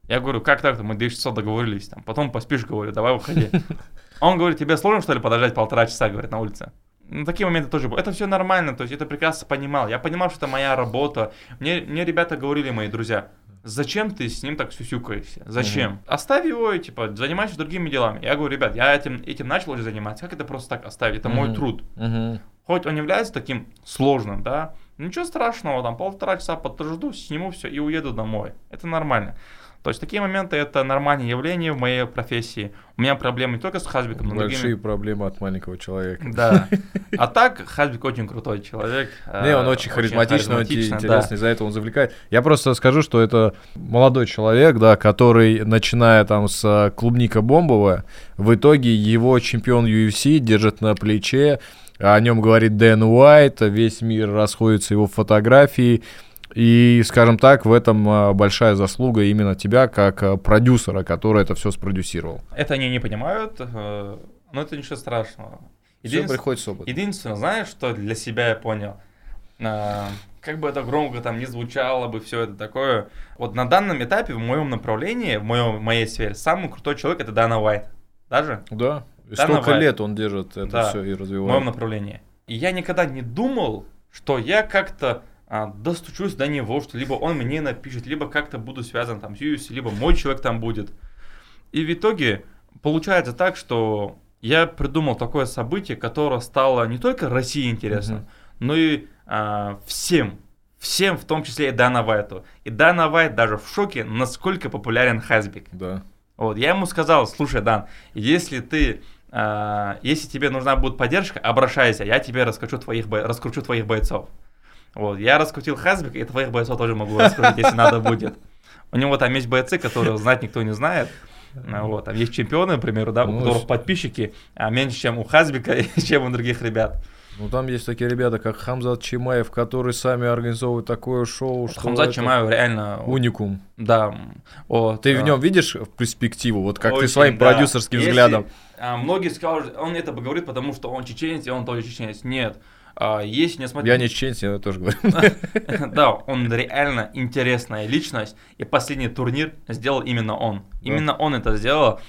Я говорю, как так-то, мы 2 часа договорились, там, потом поспишь, говорю, давай выходи. [laughs] Он говорит, тебе сложно, что ли, подождать полтора часа, говорит, на улице? Ну, такие моменты тоже были. Это все нормально, то есть это прекрасно понимал. Я понимал, что это моя работа. Мне, мне ребята говорили, мои друзья, зачем ты с ним так сюсюкаешься? Зачем? Оставь его и, типа, занимайся другими делами. Я говорю, ребят, я этим, этим начал уже заниматься. Как это просто так оставить? Это мой Мгм. труд. Мгм. Хоть он является таким сложным, да, ничего страшного, там полтора часа подожду, сниму все и уеду домой. Это нормально. То есть такие моменты это нормальное явление в моей профессии. У меня проблемы не только с Хазбиком, но и Большие другими. проблемы от маленького человека. Да. [laughs] А так Хазбик очень крутой человек. Не, он э, очень харизматичный, очень интересный, за это он завлекает. Я просто скажу, что это молодой человек, да, который, начиная там с а, клубника бомбовая, в итоге его чемпион UFC держит на плече, о нем говорит Дэн Уайт, весь мир расходится его фотографии. И, скажем так, в этом а, большая заслуга именно тебя, как а, продюсера, который это все спродюсировал. Это они не понимают, э, но это ничего страшного. Все Единствен- приходит с опытом. Единственное, знаешь, что для себя я понял? А, как бы это громко там не звучало бы, все это такое. Вот на данном этапе, в моем направлении, в, моем, в моей сфере, самый крутой человек это Дана Уайт. Даже Да, и Да, столько лет он держит это Да. все и в моем развивает. направлении. И я никогда не думал, что я как-то а, достучусь до него, что либо он мне напишет, либо как-то буду связан там с UFC, либо мой человек там будет. И в итоге получается так, что я придумал такое событие, которое стало не только России интересным, Мгм. но и а, всем. Всем, в том числе и Дана Вайту. И Дана Вайт даже в шоке, насколько популярен Хасбик. Да. Вот, я ему сказал, слушай, Дан, если ты, если тебе нужна будет поддержка, обращайся, я тебе раскручу твоих, раскручу твоих бойцов. Вот, я раскрутил Хасбика, и твоих бойцов тоже могу раскрутить, если надо будет. У него там есть бойцы, которые знать никто не знает. А, Вот, там есть чемпионы, к примеру, да, у Ну, которых подписчики а, меньше, чем у Хасбика [laughs] и чем у других ребят. Ну там есть такие ребята, как Хамзат Чимаев, которые сами организовывают такое шоу, что Хамзат это Чимаев реально... уникум. Да. Вот, Ты в а, нем видишь в перспективу, вот как ты Очень, своим да. продюсерским Если, взглядом. А, многие скажут, он это говорит, потому что он чеченец, и он тоже чеченец. Нет. А, если не смотреть... Я не чеченец, я тоже говорю. [laughs] Да, он реально интересная личность, и последний турнир сделал именно он. Именно он это сделал.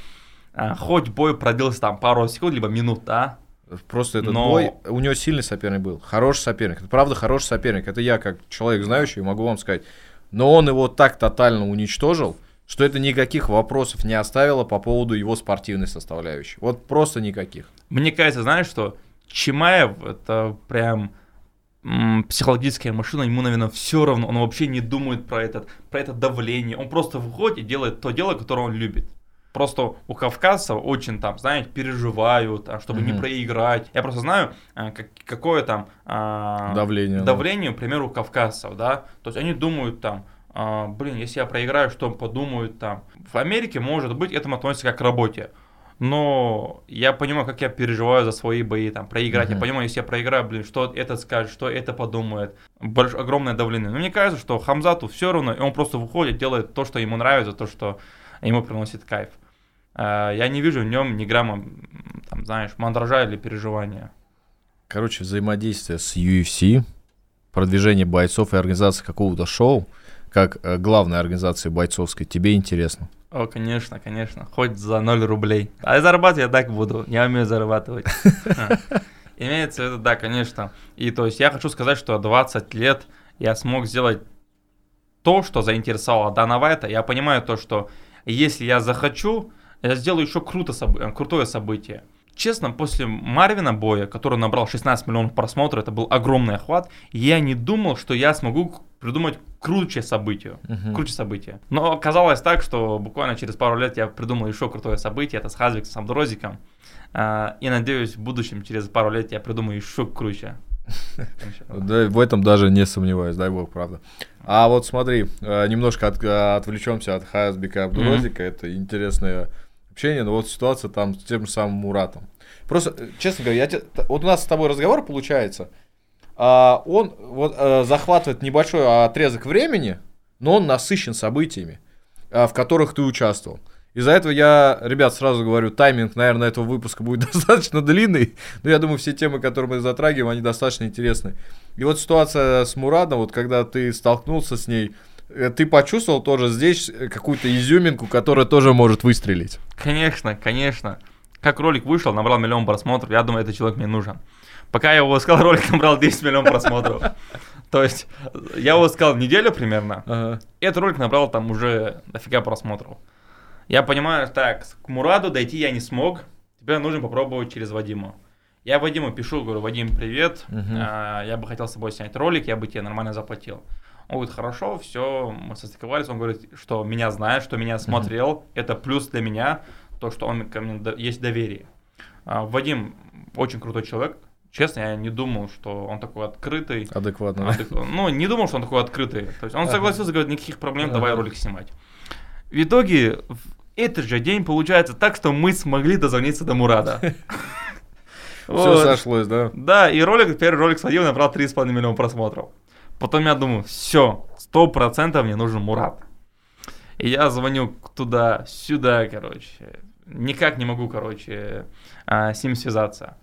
А, Хоть бой продлился там пару секунд, либо минут, да, Просто этот Но- бой, у него сильный соперник был, хороший соперник. Это правда хороший соперник. Это я как человек знающий могу вам сказать. Но он его так тотально уничтожил, что это никаких вопросов не оставило по поводу его спортивной составляющей. Вот просто никаких. Мне кажется, знаешь, что Чимаев это прям психологическая машина, ему, наверное, все равно, он вообще не думает про, этот, про это давление, он просто выходит и делает то дело, которое он любит. Просто у кавказцев очень там, знаете, переживают, а, чтобы не Мгм. проиграть. Я просто знаю, а, как- какое там а, Давление. да. давление, к примеру, у кавказцев, да. То есть они думают там, а, блин, если я проиграю, что подумают там. В Америке, может быть, этому относится как к работе. но я понимаю, как я переживаю за свои бои, там, проиграть. Мгм. Я понимаю, если я проиграю, блин, что этот скажет, что это подумает. Больш... Огромное давление. Но мне кажется, что Хамзату все равно, и он просто выходит, делает то, что ему нравится, то, что ему приносит кайф. А, Я не вижу в нем ни грамма, там, знаешь, мандража или переживания. Короче, взаимодействие с UFC, продвижение бойцов и организация какого-то шоу, как э, главной организации бойцовской, тебе интересно? О, конечно, конечно. Хоть за 0 рублей. А зарабатывать я так буду. Я умею зарабатывать. [laughs] А. Имеется в виду, да, конечно. И то есть я хочу сказать, что 20 лет я смог сделать то, что заинтересовало Дана Вайта. Я понимаю то, что если я захочу, я сделаю еще круто э, крутое событие. Честно, после Марвина боя, который набрал 16 миллионов просмотров, это был огромный охват, я не думал, что я смогу придумать круче событие. Мгм. Круче событие. Но оказалось так, что буквально через пару лет я придумал еще крутое событие, это с Хазвиком, с Абдурозиком. А, И надеюсь, в будущем, через пару лет, я придумаю еще круче. [laughs] Да, в этом даже не сомневаюсь, дай бог, правда. А вот смотри, э, немножко от- э, отвлечемся от Хазбека Абдурозика, это интересное общение, но вот ситуация там с тем же самым Муратом. Просто, э, честно говоря, я те- вот у нас с тобой разговор получается, а, он вот э, захватывает небольшой отрезок времени, но он насыщен событиями, а, в которых ты участвовал. Из-за этого я, ребят, сразу говорю, тайминг, наверное, этого выпуска будет [laughs] достаточно длинный, но я думаю, все темы, которые мы затрагиваем, они достаточно интересны. И вот ситуация с Мурадом, вот когда ты столкнулся с ней, э, ты почувствовал тоже здесь э, какую-то изюминку, которая тоже может выстрелить. Конечно, конечно. Как ролик вышел, набрал миллион просмотров, я думаю, этот человек мне нужен. Пока я его искал, ролик набрал 10 миллионов просмотров. То есть, я его искал неделю примерно, Ага. этот ролик набрал там уже дофига просмотров. Я понимаю, так, к Мураду дойти я не смог, теперь нужно попробовать через Вадима. Я Вадиму пишу, говорю, Вадим, привет, а, я бы хотел с тобой снять ролик, я бы тебе нормально заплатил. Он говорит, хорошо, все, мы состыковались, он говорит, что меня знает, что меня смотрел, это плюс для меня, то, что он ко мне есть доверие. А, Вадим очень крутой человек, честно, я не думал, что он такой открытый, Адекватно. а, так, ну, не думал, что он такой открытый. То есть он Ага. согласился, говорит, никаких проблем, давай Ага. ролик снимать. В итоге, в этот же день получается так, что мы смогли дозвониться до Мурада. [laughs] Все сошлось, да? Да, и ролик, первый ролик с Вадимом набрал 3,5 миллиона просмотров. Потом я думаю, все, сто процентов мне нужен Мурат. И я звоню туда, сюда, короче. Никак не могу, короче, а, с ним связаться.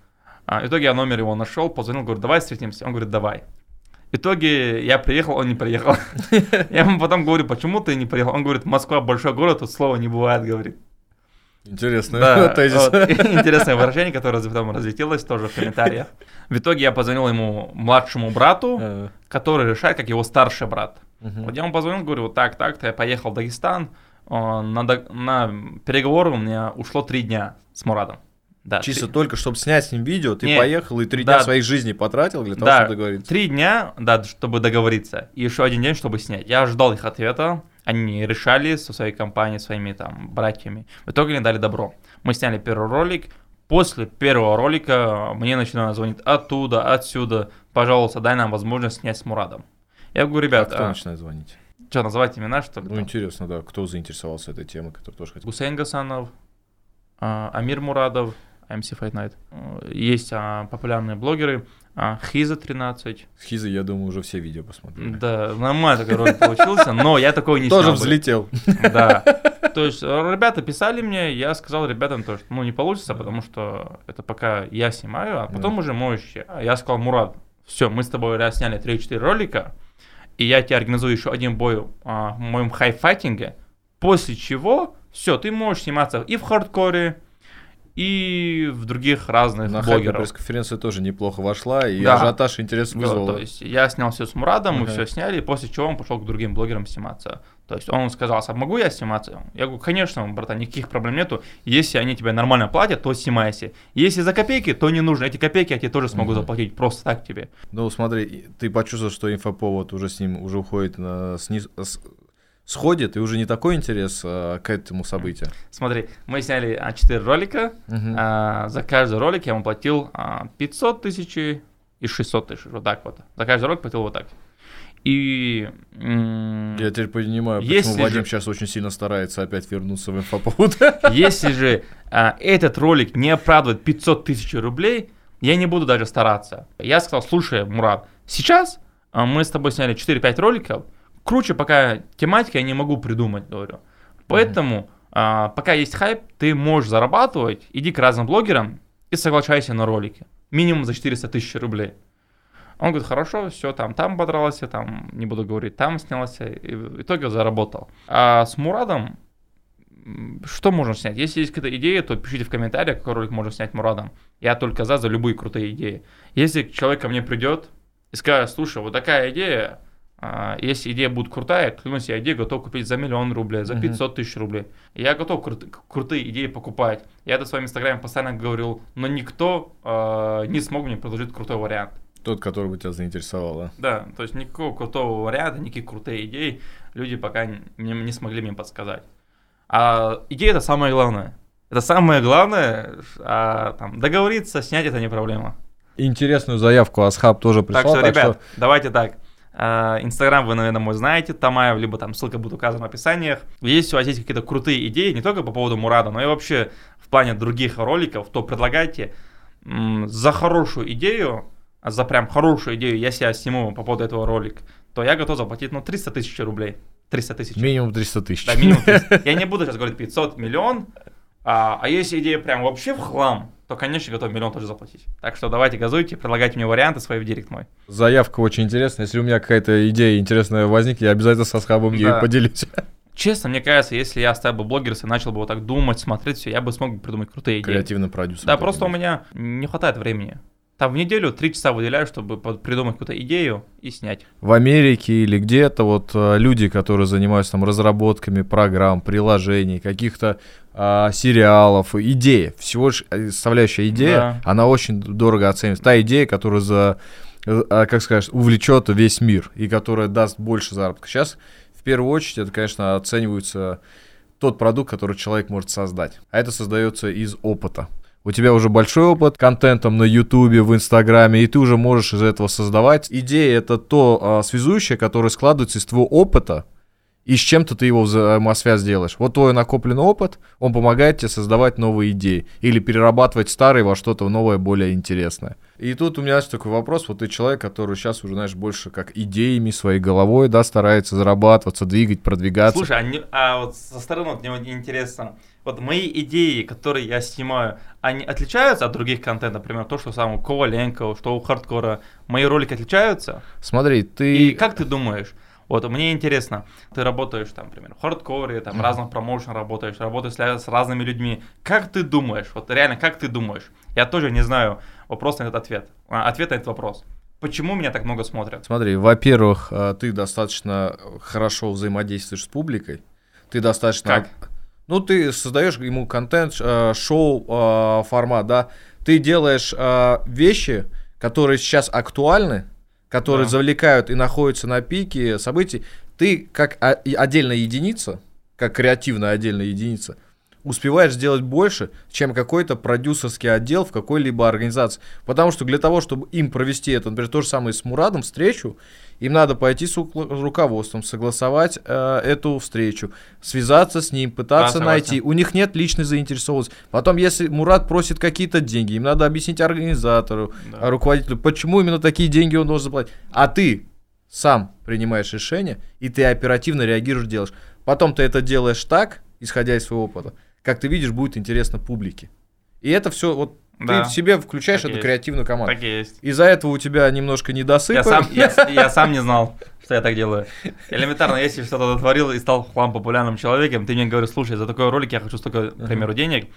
А, В итоге я номер его нашел, позвонил, говорю, давай встретимся. Он говорит, давай. В итоге я приехал, он не приехал. [laughs] Я ему потом говорю, почему ты не приехал? Он говорит, Москва большой город, тут слова не бывает, говорит. Интересно. Да, [laughs] тезис. вот, интересное выражение, которое потом разлетелось тоже в комментариях. В итоге я позвонил ему младшему брату, Э, который решает, как его старший брат. мгм. Вот я ему позвонил, говорю, вот так, так, я поехал в Дагестан. О, На, на переговоры у меня ушло три дня с Мурадом. Да, Чисто три- только, чтобы снять с ним видео, ты Не, поехал и три да. дня своей жизни потратил для того, Да, чтобы договориться. три дня, да, чтобы договориться. И еще один день, чтобы снять. Я ждал их ответа. Они решали со своей компанией, своими там братьями. В итоге они дали добро. Мы сняли первый ролик. После первого ролика мне начинают звонить оттуда, отсюда. Пожалуйста, дай нам возможность снять с Мурадом. Я говорю, А ребят, кто начинает звонить? что, называть имена, что ли? Ну, там? интересно, да, кто заинтересовался этой темой, который тоже хотел. Гусейн Гасанов, а, Амир Мурадов, MC Fight Night. Есть а, популярные блогеры. а, Хиза 13. С Хизой, я думаю, уже все видео посмотрели. Да, нормально такой ролик получился, но я такой не Тоже взлетел. Да. То есть э, ребята писали мне, я сказал ребятам то, что ну не получится, потому что это пока я снимаю, а потом уже можешь. Я сказал, Мурат, все, мы с тобой раз сняли 3-4 ролика, и я тебе организую еще один бой а, в моем хайфайтинге, после чего все, ты можешь сниматься и в хардкоре, и в других разных На блогеров. пресс-конференция тоже неплохо вошла, и Да. ажиотаж интерес Да, то есть я снял все с Мурадом, мы Ага. все сняли, после чего он пошел к другим блогерам сниматься. То есть он сказал, а могу я сниматься? Я говорю, конечно, братан, никаких проблем нету. Если они тебе нормально платят, то снимайся. Если за копейки, то не нужно. Эти копейки я тебе тоже смогу Мгм. заплатить просто так тебе. Ну, смотри, ты почувствовал, что инфоповод уже с ним уже уходит на сниз... с- сходит, и уже не такой интерес а, к этому событию. Смотри, мы сняли а, 4 ролика. Мгм. а, за каждый ролик я ему платил а, 500 тысяч и 600 тысяч. Вот так вот. За каждый ролик платил вот так. И я теперь понимаю, почему если Вадим же... сейчас очень сильно старается опять вернуться в инфоповод. [laughs] Если же а, этот ролик не оправдывает 500 тысяч рублей, я не буду даже стараться. Я сказал, слушай, Мурат, сейчас а, мы с тобой сняли 4-5 роликов, круче пока тематика я не могу придумать, говорю. Поэтому, mm-hmm. а, пока есть хайп, ты можешь зарабатывать, иди к разным блогерам и соглашайся на ролики. Минимум за 400 тысяч рублей. Он говорит, хорошо, все, там, там подрался, там, не буду говорить, там снялся, и в итоге заработал. А с Мурадом что можно снять? Если есть какая-то идея, то пишите в комментариях, какой ролик можно снять Мурадом. Я только за, за любые крутые идеи. Если человек ко мне придет и скажет, слушай, вот такая идея, если идея будет крутая, клянусь, я идею готов купить за миллион рублей, за 500 тысяч рублей. Я готов крут, крутые идеи покупать. Я это в своем инстаграме постоянно говорил, но никто э, не смог мне предложить крутой вариант. Тот, который бы тебя заинтересовал, да? Да, то есть никакого крутого варианта, никаких крутых идей люди пока не, не смогли мне подсказать. А идея это самое главное. Это самое главное, а там договориться, снять это не проблема. Интересную заявку Асхаб тоже прислал. Так что, так ребят, что... давайте так. А, Инстаграм вы, наверное, мой знаете, Тамаев, либо там ссылка будет указана в описаниях. Если у вас есть какие-то крутые идеи, не только по поводу Мурада, но и вообще в плане других роликов, то предлагайте за хорошую идею а за прям хорошую идею, если я сниму по поводу этого ролик, то я готов заплатить, ну, 300 тысяч рублей. 300 тысяч. Минимум 300 тысяч. Да, минимум 300. [laughs] Я не буду сейчас говорить 500, миллион, а, а если идея прям вообще в хлам, то, конечно, готов миллион тоже заплатить. Так что давайте газуйте, предлагайте мне варианты свои в директ мой. Заявка очень интересная. Если у меня какая-то идея интересная возникнет, я обязательно со схабом да. ей поделюсь. [laughs] Честно, мне кажется, если я стал бы блогером и начал бы вот так думать, смотреть все, я бы смог придумать крутые идеи. Креативный продюсер. Да, просто у меня не хватает времени. Там в неделю три часа выделяю, чтобы придумать какую-то идею и снять. В Америке или где-то вот э, люди, которые занимаются там разработками программ, приложений, каких-то а, сериалов, идеи, всего лишь э, составляющая идея, да. она очень дорого оценивается. Та идея, которая за, э, а, как сказать, увлечет весь мир и которая даст больше заработка. Сейчас в первую очередь это, конечно, оценивается тот продукт, который человек может создать. А это создается из опыта у тебя уже большой опыт контентом на Ютубе, в Инстаграме, и ты уже можешь из этого создавать. Идея — это то а, связующее, которое складывается из твоего опыта, и с чем-то ты его взаимосвязь делаешь. Вот твой накопленный опыт, он помогает тебе создавать новые идеи или перерабатывать старые во что-то новое, более интересное. И тут у меня есть такой вопрос, вот ты человек, который сейчас уже, знаешь, больше как идеями своей головой, да, старается зарабатываться, двигать, продвигаться. Слушай, а, не, а вот со стороны вот, мне интересно, вот мои идеи, которые я снимаю, они отличаются от других контентов, например, то, что сам у Коваленко, что у Хардкора, мои ролики отличаются? Смотри, ты... И как ты думаешь, вот мне интересно, ты работаешь там, например, в хардкоре, там, mm-hmm. разных промоушен работаешь, работаешь с разными людьми. Как ты думаешь, вот реально, как ты думаешь? Я тоже не знаю вопрос на этот ответ, а, ответ на этот вопрос. Почему меня так много смотрят? Смотри, во-первых, а, ты достаточно хорошо взаимодействуешь с публикой. Ты достаточно... Как? Ну, ты создаешь ему контент, а, шоу, формат, да. Ты делаешь вещи, которые сейчас актуальны, которые да. завлекают и находятся на пике событий, ты как отдельная единица, как креативная отдельная единица, успеваешь сделать больше, чем какой-то продюсерский отдел в какой-либо организации. Потому что для того, чтобы им провести это, например, то же самое с Мурадом, встречу, им надо пойти с руководством, согласовать э, эту встречу, связаться с ним, пытаться да, найти. У них нет личной заинтересованности. Потом, если Мурат просит какие-то деньги, им надо объяснить организатору, да. руководителю, почему именно такие деньги он должен заплатить. А ты сам принимаешь решение, и ты оперативно реагируешь, делаешь. Потом ты это делаешь так, исходя из своего опыта, как ты видишь, будет интересно публике. И это все вот да. Ты в себе включаешь так эту есть. креативную команду. Так есть. Из-за этого у тебя немножко недосып. Я сам, [laughs] я, я сам не знал, что я так делаю. Элементарно, если что-то творил и стал хлам популярным человеком, ты мне говоришь, слушай, за такой ролик я хочу столько, к примеру, денег.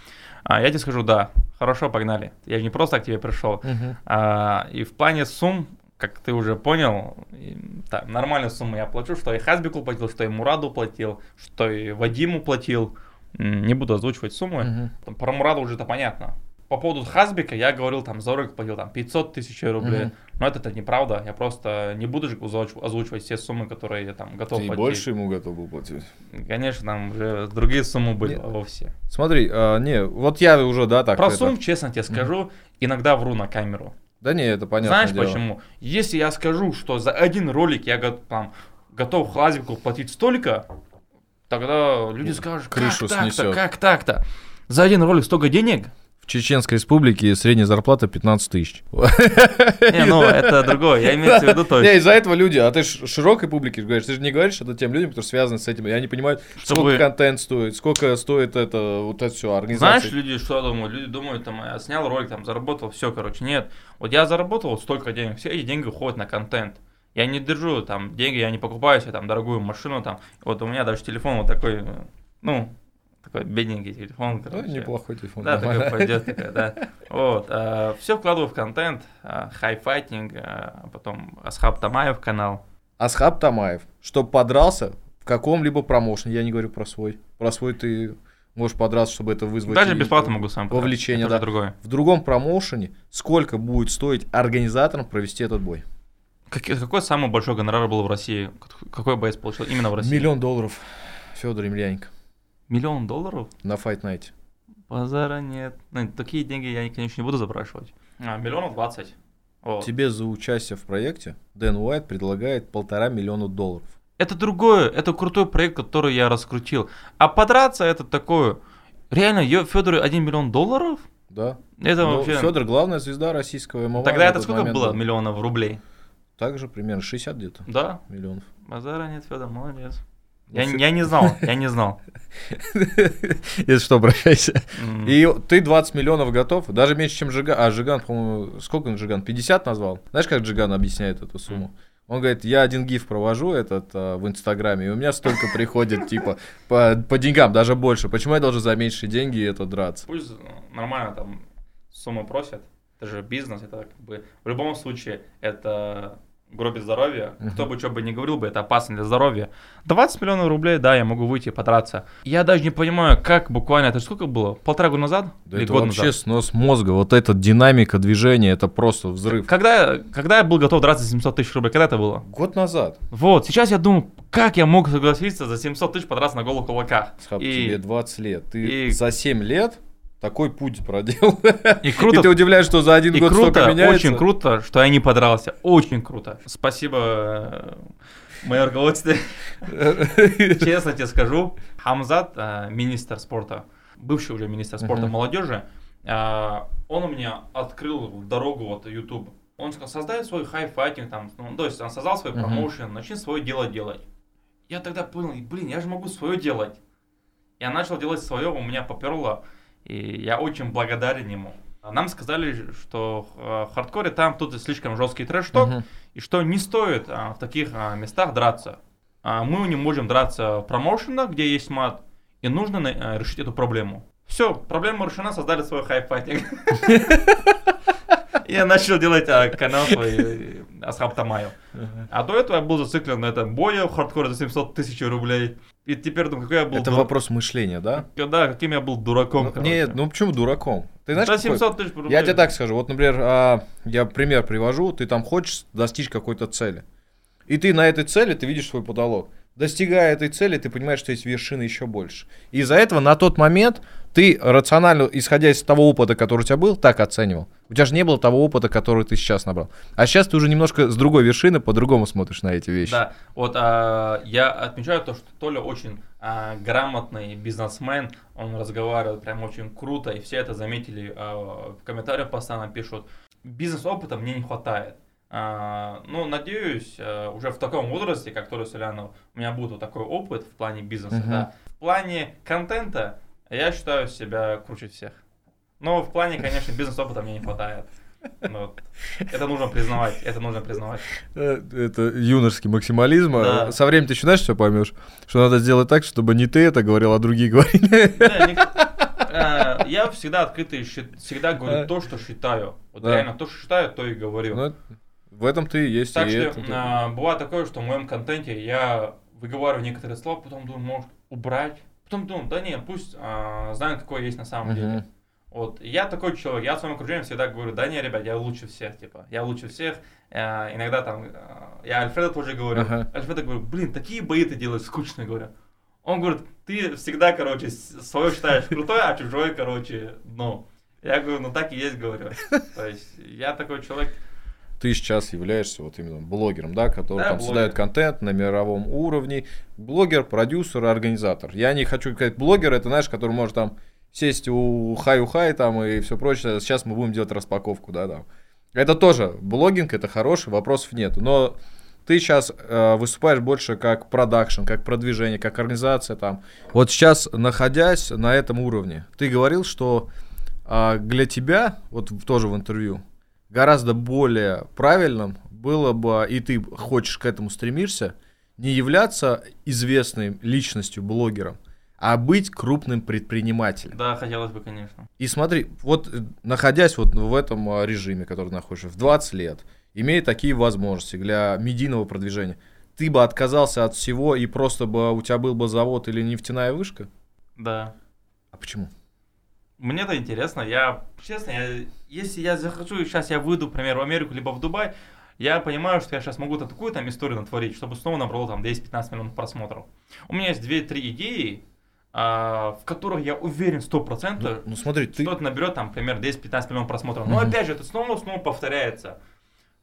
А я тебе скажу, да, хорошо, погнали. Я же не просто к тебе пришел. А, и в плане сумм, как ты уже понял, так, нормальную сумму я плачу, что и Хазбику платил, что и Мураду платил, что и Вадиму платил. Не буду озвучивать суммы. Угу. Про Мурада уже это понятно. По поводу Хазбика я говорил, там, за ролик платил там 500 тысяч рублей. Угу. Но это, это неправда. Я просто не буду же озвучивать все суммы, которые я там готов Ты платить. больше ему готов был платить? Конечно, там уже другие суммы были Нет. вовсе. Смотри, а, не, вот я уже, да, так... Про это... сумм, честно тебе скажу, иногда вру на камеру. Да не, это понятно. Знаешь дело. почему? Если я скажу, что за один ролик я там, готов Хлазику платить столько, тогда люди скажут, крышу как так-то, снесет. как так-то? За один ролик столько денег? В Чеченской республике средняя зарплата 15 тысяч. Не, ну это другое, я имею в виду то Не, из-за этого люди, а ты ж широкой публике говоришь, ты же не говоришь это тем людям, которые связаны с этим, и они понимают, сколько контент стоит, сколько стоит это, вот это все, Знаешь, организация. люди что думают? Люди думают, там, я снял ролик, там, заработал, все, короче, нет. Вот я заработал вот столько денег, все эти деньги уходят на контент. Я не держу там деньги, я не покупаю себе там дорогую машину, там, вот у меня даже телефон вот такой, ну, такой бедненький телефон, Ну, короче. неплохой телефон. Да, нормально. такой пойдет, такая, да. [laughs] Вот, все вкладываю в контент, хайфайтинг, потом Асхаб Тамаев канал. Асхаб Тамаев, чтобы подрался в каком-либо промоушене, я не говорю про свой, про свой ты можешь подраться, чтобы это вызвать... Даже бесплатно могу сам вовлечение, это да. другое. В другом промоушене сколько будет стоить организаторам провести этот бой? Как- Какой самый большой гонорар был в России? Какой боец получил именно в России? Миллион долларов. Федор Емельяненко Миллион долларов? на Fight Night. Базара нет. Ну, такие деньги я, конечно, не буду запрашивать. А, миллионов двадцать. Вот. Тебе за участие в проекте Дэн Уайт предлагает полтора миллиона долларов. Это другое, это крутой проект, который я раскрутил. А подраться это такое. Реально, Федору 1 миллион долларов? Да. Это Ну, вообще... Федор главная звезда российского ММА. Тогда это сколько момент было был. миллионов рублей? Также примерно 60 где-то Да, миллионов. базара нет, Федор, молодец. Я, я не знал, я не знал. [laughs] Если что, обращайся. И ты 20 миллионов готов, даже меньше, чем Жиган. А Жиган, по-моему, сколько он Жиган? 50 назвал? Знаешь, как Жиган объясняет эту сумму? Он говорит, я один гиф провожу этот а, в Инстаграме, и у меня столько приходит, типа, по, по деньгам, даже больше. Почему я должен за меньшие деньги это драться? Пусть нормально там сумму просят. Это же бизнес, это как бы в любом случае это гробит здоровье. Кто бы что бы ни говорил бы, это опасно для здоровья. 20 миллионов рублей, да, я могу выйти и подраться. Я даже не понимаю, как буквально, это сколько было? Полтора года назад? Да Или это год вообще назад? снос мозга, вот эта динамика движения, это просто взрыв. Когда, когда я был готов драться за 700 тысяч рублей, когда это было? Год назад, Вот, сейчас я думаю, как я мог согласиться за 700 тысяч подраться на голых кулаках? Схаб, И- тебе 20 лет, ты и- за 7 лет такой путь проделал. И И круто, ты удивляешься, что за один И год круто, столько меняется. очень круто, что я не подрался. Очень круто. Спасибо, э, мое руководство. [laughs] Честно тебе скажу, Хамзат, э, министр спорта, бывший уже министр спорта молодежи, э, он у меня открыл дорогу вот YouTube. Он сказал, создай свой хай-файтинг, там, ну, то есть он создал свой промоушен, начни свое дело делать. Я тогда понял, блин, я же могу свое делать. Я начал делать свое, у меня поперло, и я очень благодарен ему. Нам сказали, что э, в хардкоре там тут слишком жесткий трэш-ток, Мгм. и что не стоит а, в таких а, местах драться. А, мы не можем драться в промоушенах, где есть мат, и нужно на- а, решить эту проблему. Все, проблема решена, создали свой хайфайтинг. [laughs] Я начал делать а, канал свой Асхаб Тамаев. А до этого я был зациклен на этом бое в хардкоре за 700 тысяч рублей. И теперь думаю, какой я был Это дур- вопрос мышления, да? Да, каким я был дураком. Ну, короче. Нет, ну почему дураком? Ты знаешь, какой? 700 тысяч рублей. Я тебе так скажу, вот, например, а, я пример привожу, ты там хочешь достичь какой-то цели. И ты на этой цели, ты видишь свой потолок. Достигая этой цели, ты понимаешь, что есть вершины еще больше. И из-за этого на тот момент ты рационально, исходя из того опыта, который у тебя был, так оценивал. У тебя же не было того опыта, который ты сейчас набрал. А сейчас ты уже немножко с другой вершины по-другому смотришь на эти вещи. Да, вот а, я отмечаю то, что Толя очень а, грамотный бизнесмен, он разговаривает прям очень круто, и все это заметили, а, в комментариях постоянно пишут. Бизнес-опыта мне не хватает. А, ну, надеюсь, а, уже в таком возрасте, как Толя Солянов, у меня будет вот такой опыт в плане бизнеса, Мгм. да. В плане контента я считаю себя круче всех. Но в плане, конечно, бизнес-опыта мне не хватает. Ну, вот. это нужно признавать, это нужно признавать. Э, Это юношеский максимализм. а Да. Со временем ты еще знаешь, все поймешь, что надо сделать так, чтобы не ты это говорил, а другие говорили. Да, ник- э, Я всегда открытый, всегда говорю то, что считаю. Вот Да. реально то, что считаю, то и говорю. Ну, В этом ты и есть. Так и что это- а, бывает такое, что в моем контенте я выговариваю некоторые слова, потом думаю, может, убрать. Потом думаю, да не, пусть а, знают, какой есть на самом деле. Вот, я такой человек, я в своем окружении всегда говорю, да не, ребят, я лучше всех, типа, я лучше всех. Э, иногда там, э, я Альфреда тоже говорю, Ага. Альфреда говорю, блин, такие бои ты делаешь скучные, говорю. Он говорит, ты всегда, короче, свое считаешь крутой, а чужой, короче, ну. Я говорю, ну так и есть, говорю. То есть я такой человек, ты сейчас являешься вот именно блогером, да, который Да, там блогер. создает контент на мировом уровне. Блогер, продюсер, организатор. Я не хочу сказать блогер, это знаешь, который может там сесть у хай-у-хай там и все прочее. Сейчас мы будем делать распаковку, да, там. Это тоже блогинг, это хороший, вопросов нет. Но ты сейчас выступаешь больше как продакшн, как продвижение, как организация там. Вот сейчас, находясь на этом уровне, ты говорил, что а, для тебя, вот тоже в интервью, гораздо более правильным было бы, и ты хочешь к этому стремишься, не являться известной личностью, блогером, а быть крупным предпринимателем. да, хотелось бы, конечно. И смотри, вот э, находясь вот в этом а, режиме, который находишься, в 20 лет, имея такие возможности для медийного продвижения, ты бы отказался от всего и просто бы у тебя был бы завод или нефтяная вышка? Да. А почему? Мне это интересно. Я, честно, я, если я захочу, сейчас я выйду, например, в Америку, либо в Дубай, я понимаю, что я сейчас могу такую там историю натворить, чтобы снова набрало там 10-15 миллионов просмотров. У меня есть 2-3 идеи, а, в которых я уверен 100%, Ну, ну смотри, ты... что это наберет там, например, 10-15 миллионов просмотров. Но Мгм. опять же, это снова-снова повторяется.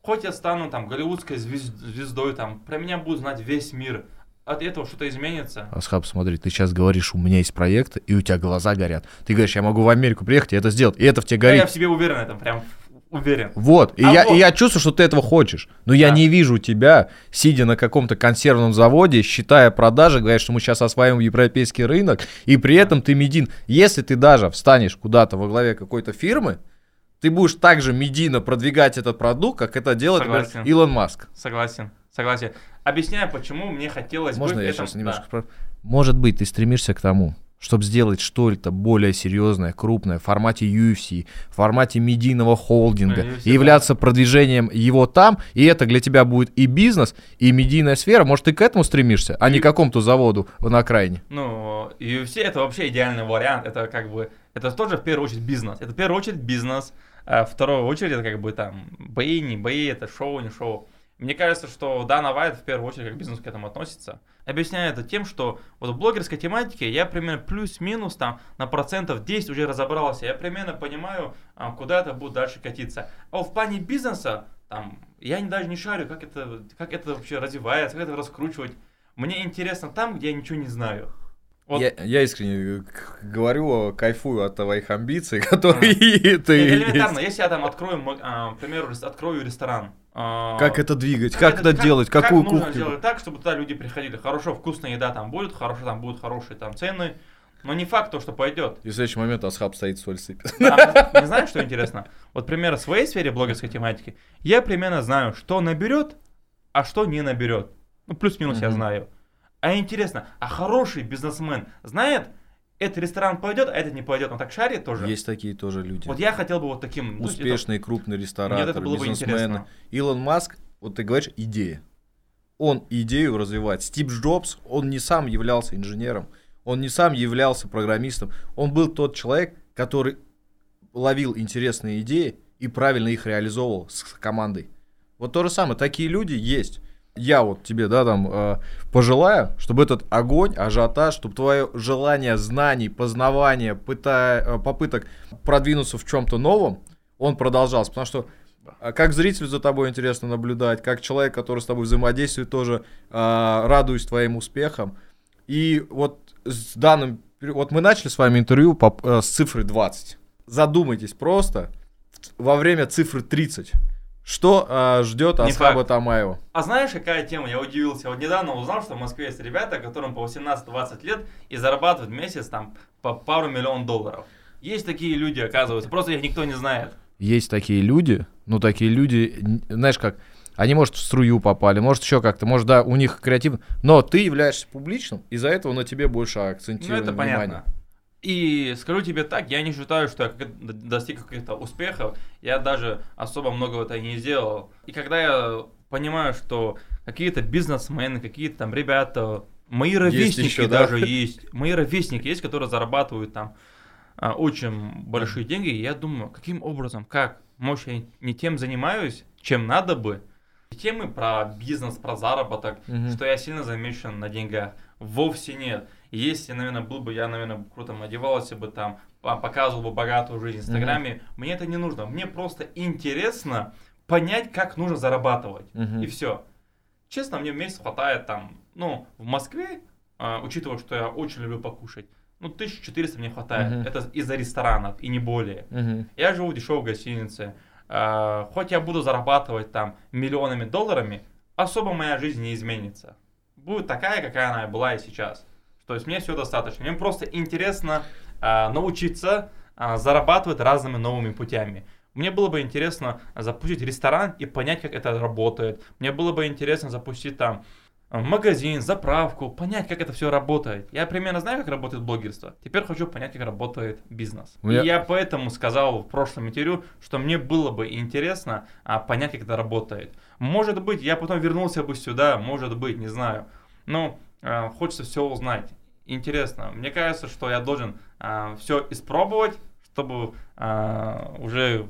Хоть я стану там голливудской звез- звездой, там, про меня будет знать весь мир. От этого что-то изменится. Асхаб, смотри, ты сейчас говоришь, у меня есть проект, и у тебя глаза горят. Ты говоришь, я могу в Америку приехать и это сделать, и это в тебе Да, горит. я в себе уверен в этом, прям уверен. Вот, и, А я, вот. и я чувствую, что ты этого хочешь. Но я Да. не вижу тебя, сидя на каком-то консервном заводе, считая продажи, говоря, что мы сейчас осваиваем европейский рынок, и при этом ты медин. Если ты даже встанешь куда-то во главе какой-то фирмы, ты будешь также медийно продвигать этот продукт, как это делает, например, Согласен. Илон Маск. Согласен, согласен. Объясняю, почему мне хотелось Можно бы я этом- сейчас немножко... да. Может быть, ты стремишься к тому, чтобы сделать что-то более серьезное, крупное, в формате UFC, в формате медийного холдинга, Ну, и являться продвижением его там, и это для тебя будет и бизнес, и медийная сфера. Может, ты к этому стремишься, а не И- к какому-то заводу на окраине. Ну, UFC это вообще идеальный вариант. Это как бы, это тоже в первую очередь бизнес. Это в первую очередь бизнес. А в вторую очередь это как бы там бои, не бои, это шоу, не шоу. Мне кажется, что Дана Вайт в первую очередь как бизнес к этому относится. Объясняю это тем, что вот в блогерской тематике я примерно плюс-минус там на процентов 10 уже разобрался. Я примерно понимаю, а, куда это будет дальше катиться. А в плане бизнеса, там, я не- даже не шарю, как это, как это вообще развивается, как это раскручивать. Мне интересно там, где я ничего не знаю. Вот Я, я искренне к- говорю, кайфую от твоих амбиций, [laughs] которые ты... Нет, элементарно, если я там открою, а, к примеру, открою ресторан. А, Как это двигать, как это делать, какую как нужно кухню? сделать так, чтобы туда люди приходили. Хорошо, вкусная еда там будет, хорошо, там будут хорошие там цены, но не факт то, что пойдет. И в следующий момент Асхаб стоит, соль сыпет. А, не знаешь, что интересно? Вот, пример в своей сфере блогерской тематики, я примерно знаю, что наберет, а что не наберет. Ну, плюс-минус я Мгм. знаю. А интересно, а хороший бизнесмен знает, этот ресторан пойдет, а этот не пойдет, он так шарит тоже? Есть такие тоже люди. Вот я хотел бы вот таким... ну, это- Успешные крупные Мне рестораторы, это было бы интересно. Илон Маск, вот ты говоришь, идея. Он идею развивает. Стив Джобс, он не сам являлся инженером, он не сам являлся программистом. Он был тот человек, который ловил интересные идеи и правильно их реализовывал с командой. Вот то же самое, такие люди есть. Я вот тебе, да, там, э, пожелаю, чтобы этот огонь, ажиотаж, чтобы твое желание знаний, познавания, пыта- э, попыток продвинуться в чем-то новом, он продолжался. Потому что а, как зрителю за тобой интересно наблюдать, как человек, который с тобой взаимодействует, тоже а, радуюсь твоим успехам. И вот с данным... Вот мы начали с вами интервью по- э, с цифры 20. Задумайтесь просто во время цифры 30. Что а, ждет Не Асхаба факт. Тамаева? А знаешь, какая тема? Я удивился. Вот недавно узнал, что в Москве есть ребята, которым по 18-20 лет и зарабатывают в месяц там по пару миллион долларов. Есть такие люди, оказывается, просто их никто не знает. Есть такие люди, ну такие люди, знаешь как, они, может, в струю попали, может, еще как-то, может, да, у них креативно, но ты являешься публичным, из-за этого на тебе больше Ну, акцентировано это внимание. понятно. И скажу тебе так, я не считаю, что я достиг каких-то успехов. Я даже особо многого это не сделал. И когда я понимаю, что какие-то бизнесмены, какие-то там ребята, мои ровесники еще, да? даже [laughs] есть, мои ровесники есть, которые зарабатывают там а, очень большие деньги, и я думаю, каким образом, как? Может, я не тем занимаюсь, чем надо бы? Темы про бизнес, про заработок, Мгм. что я сильно замешан на деньгах. Вовсе нет. Если, наверное, был бы я, наверное, круто одевался бы там, а, показывал бы богатую жизнь в Инстаграме, мне это не нужно. Мне просто интересно понять, как нужно зарабатывать. Мгм. И все. Честно, мне в месяц хватает там, ну, в Москве, а, учитывая, что я очень люблю покушать, ну, 1400 мне хватает. Мгм. Это из-за ресторанов и не более. Мгм. Я живу в дешевой гостинице. А, хоть я буду зарабатывать там миллионами долларами, особо моя жизнь не изменится. Будет такая, какая она была и сейчас. То есть мне все достаточно. Мне просто интересно а, научиться а, зарабатывать разными новыми путями. Мне было бы интересно запустить ресторан и понять, как это работает. Мне было бы интересно запустить там э, магазин, заправку, понять, как это все работает. Я примерно знаю, как работает блогерство. Теперь хочу понять, как работает бизнес. Меня- И я поэтому сказал в прошлом интервью, что мне было бы интересно а, понять, как это работает. Может быть, я потом вернулся бы сюда, может быть, не знаю. Но а, хочется все узнать. Интересно. Мне кажется, что я должен все испробовать, чтобы а, уже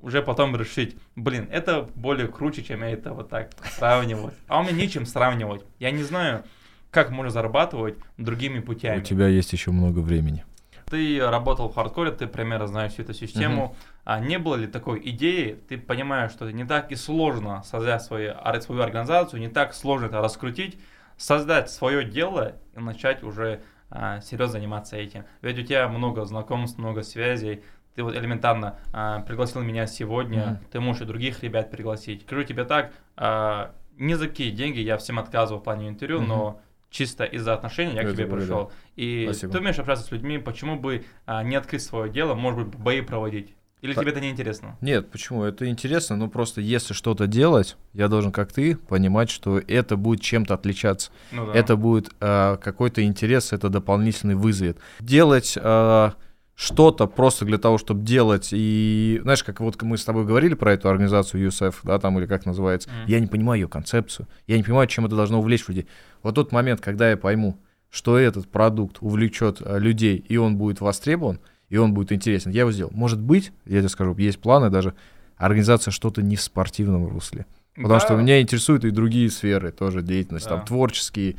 уже потом решить, блин, это более круче, чем я это вот так сравнивать. А у меня нечем сравнивать. Я не знаю, как можно зарабатывать другими путями. У тебя есть еще много времени. Ты работал в хардкоре, ты примерно знаешь всю эту систему. А не было ли такой идеи, ты понимаешь, что это не так и сложно создать свою, свою организацию, не так сложно это раскрутить, создать свое дело и начать уже а, серьезно заниматься этим. Ведь у тебя много знакомств, много связей. Ты вот элементарно а, пригласил меня сегодня, Мгм. ты можешь и других ребят пригласить. Скажу тебе так, а, ни за какие деньги я всем отказывал в плане интервью, Мгм. но чисто из-за отношений я к тебе пришел. И Спасибо. ты умеешь общаться с людьми, почему бы а, не открыть свое дело, может быть, бои проводить? Или Так. тебе это не интересно? Нет, почему? Это интересно, но просто если что-то делать, я должен, как ты, понимать, что это будет чем-то отличаться. Ну да. Это будет э, какой-то интерес, это дополнительный вызовет. Делать э, что-то просто для того, чтобы делать, и знаешь, как вот мы с тобой говорили про эту организацию USF, да, там или как называется, Мгм. я не понимаю ее концепцию, я не понимаю, чем это должно увлечь людей. Вот тот момент, когда я пойму, что этот продукт увлечет э, людей, и он будет востребован, и он будет интересен, я его сделал. Может быть, я тебе скажу, есть планы даже организация что-то не в спортивном русле. Потому Да. что меня интересуют и другие сферы тоже деятельности, Да. там творческие.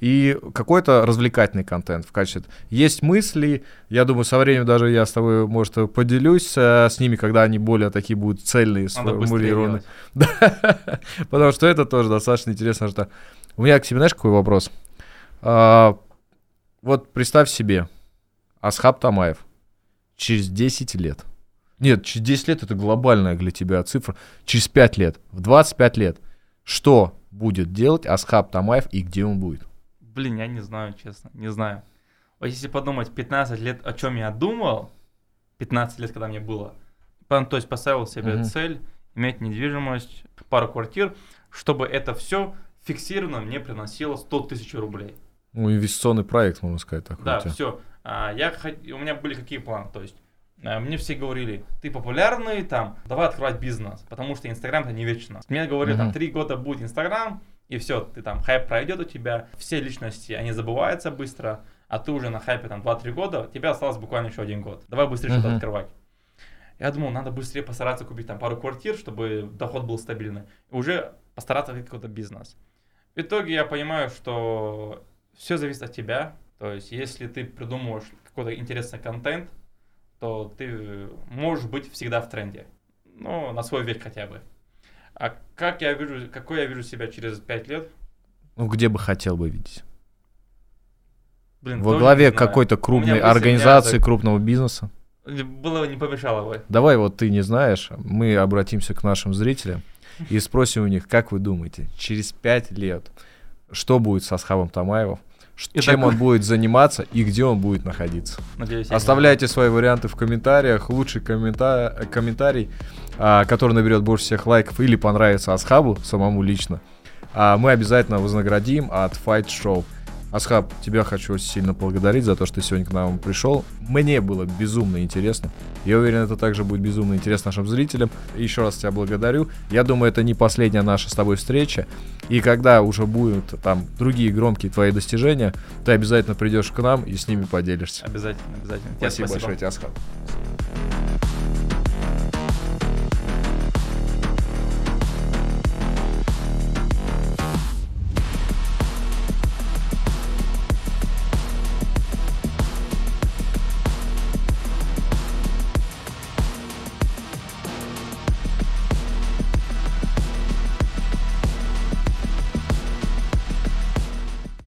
И какой-то развлекательный контент в качестве. Есть мысли, я думаю, со временем даже я с тобой, может, поделюсь э, с ними, когда они более такие будут цельные, сформулированы. [laughs] Да, потому что это тоже достаточно интересно. Что... У меня к тебе, знаешь, какой вопрос? А, вот представь себе, Асхаб Тамаев через 10 лет. Нет, через 10 лет это глобальная для тебя цифра. Через 5 лет, в 25 лет, что будет делать Асхаб Тамаев и где он будет? Блин, я не знаю, честно, не знаю. Вот если подумать, 15 лет, о чем я думал, 15 лет, когда мне было, то есть поставил себе Мгм. цель иметь недвижимость, пару квартир, чтобы это все фиксированно мне приносило 100 тысяч рублей. Ну, инвестиционный проект, можно сказать, такой. Да, все. Я хот- у меня были какие планы, то есть а, мне все говорили, ты популярный, там, давай открывать бизнес, потому что Инстаграм это не вечно. Мне говорили, там, Мгм. три года будет Инстаграм, и все, ты там, хайп пройдет у тебя, все личности, они забываются быстро, а ты уже на хайпе там 2-3 года, тебе осталось буквально еще один год. Давай быстрее что-то Мгм. открывать. Я думал, надо быстрее постараться купить там пару квартир, чтобы доход был стабильный. И уже постараться открыть какой-то бизнес. В итоге я понимаю, что все зависит от тебя. То есть, если ты придумываешь какой-то интересный контент, то ты можешь быть всегда в тренде. Ну, на свой век хотя бы. А как я вижу, какой я вижу себя через 5 лет? Ну, где бы хотел бы видеть? Блин, Во главе какой-то крупной организации, меняются. крупного бизнеса. Было не помешало бы. Давай, вот ты не знаешь, мы обратимся к нашим зрителям и спросим у них, как вы думаете, через пять лет, что будет со Асхабом Тамаевым, И чем такой- он будет заниматься и где он будет находиться? Надеюсь, Оставляйте свои варианты в комментариях. Лучший коммента- комментарий, а, который наберет больше всех лайков или понравится Асхабу самому лично, а, мы обязательно вознаградим от Fight Show. Асхаб, тебя хочу сильно поблагодарить за то, что ты сегодня к нам пришел. Мне было безумно интересно. Я уверен, это также будет безумно интересно нашим зрителям. Еще раз тебя благодарю. Я думаю, это не последняя наша с тобой встреча. И когда уже будут там другие громкие твои достижения, ты обязательно придешь к нам и с ними поделишься. Обязательно, обязательно. Тебе Спасибо, большое тебе, Асхаб.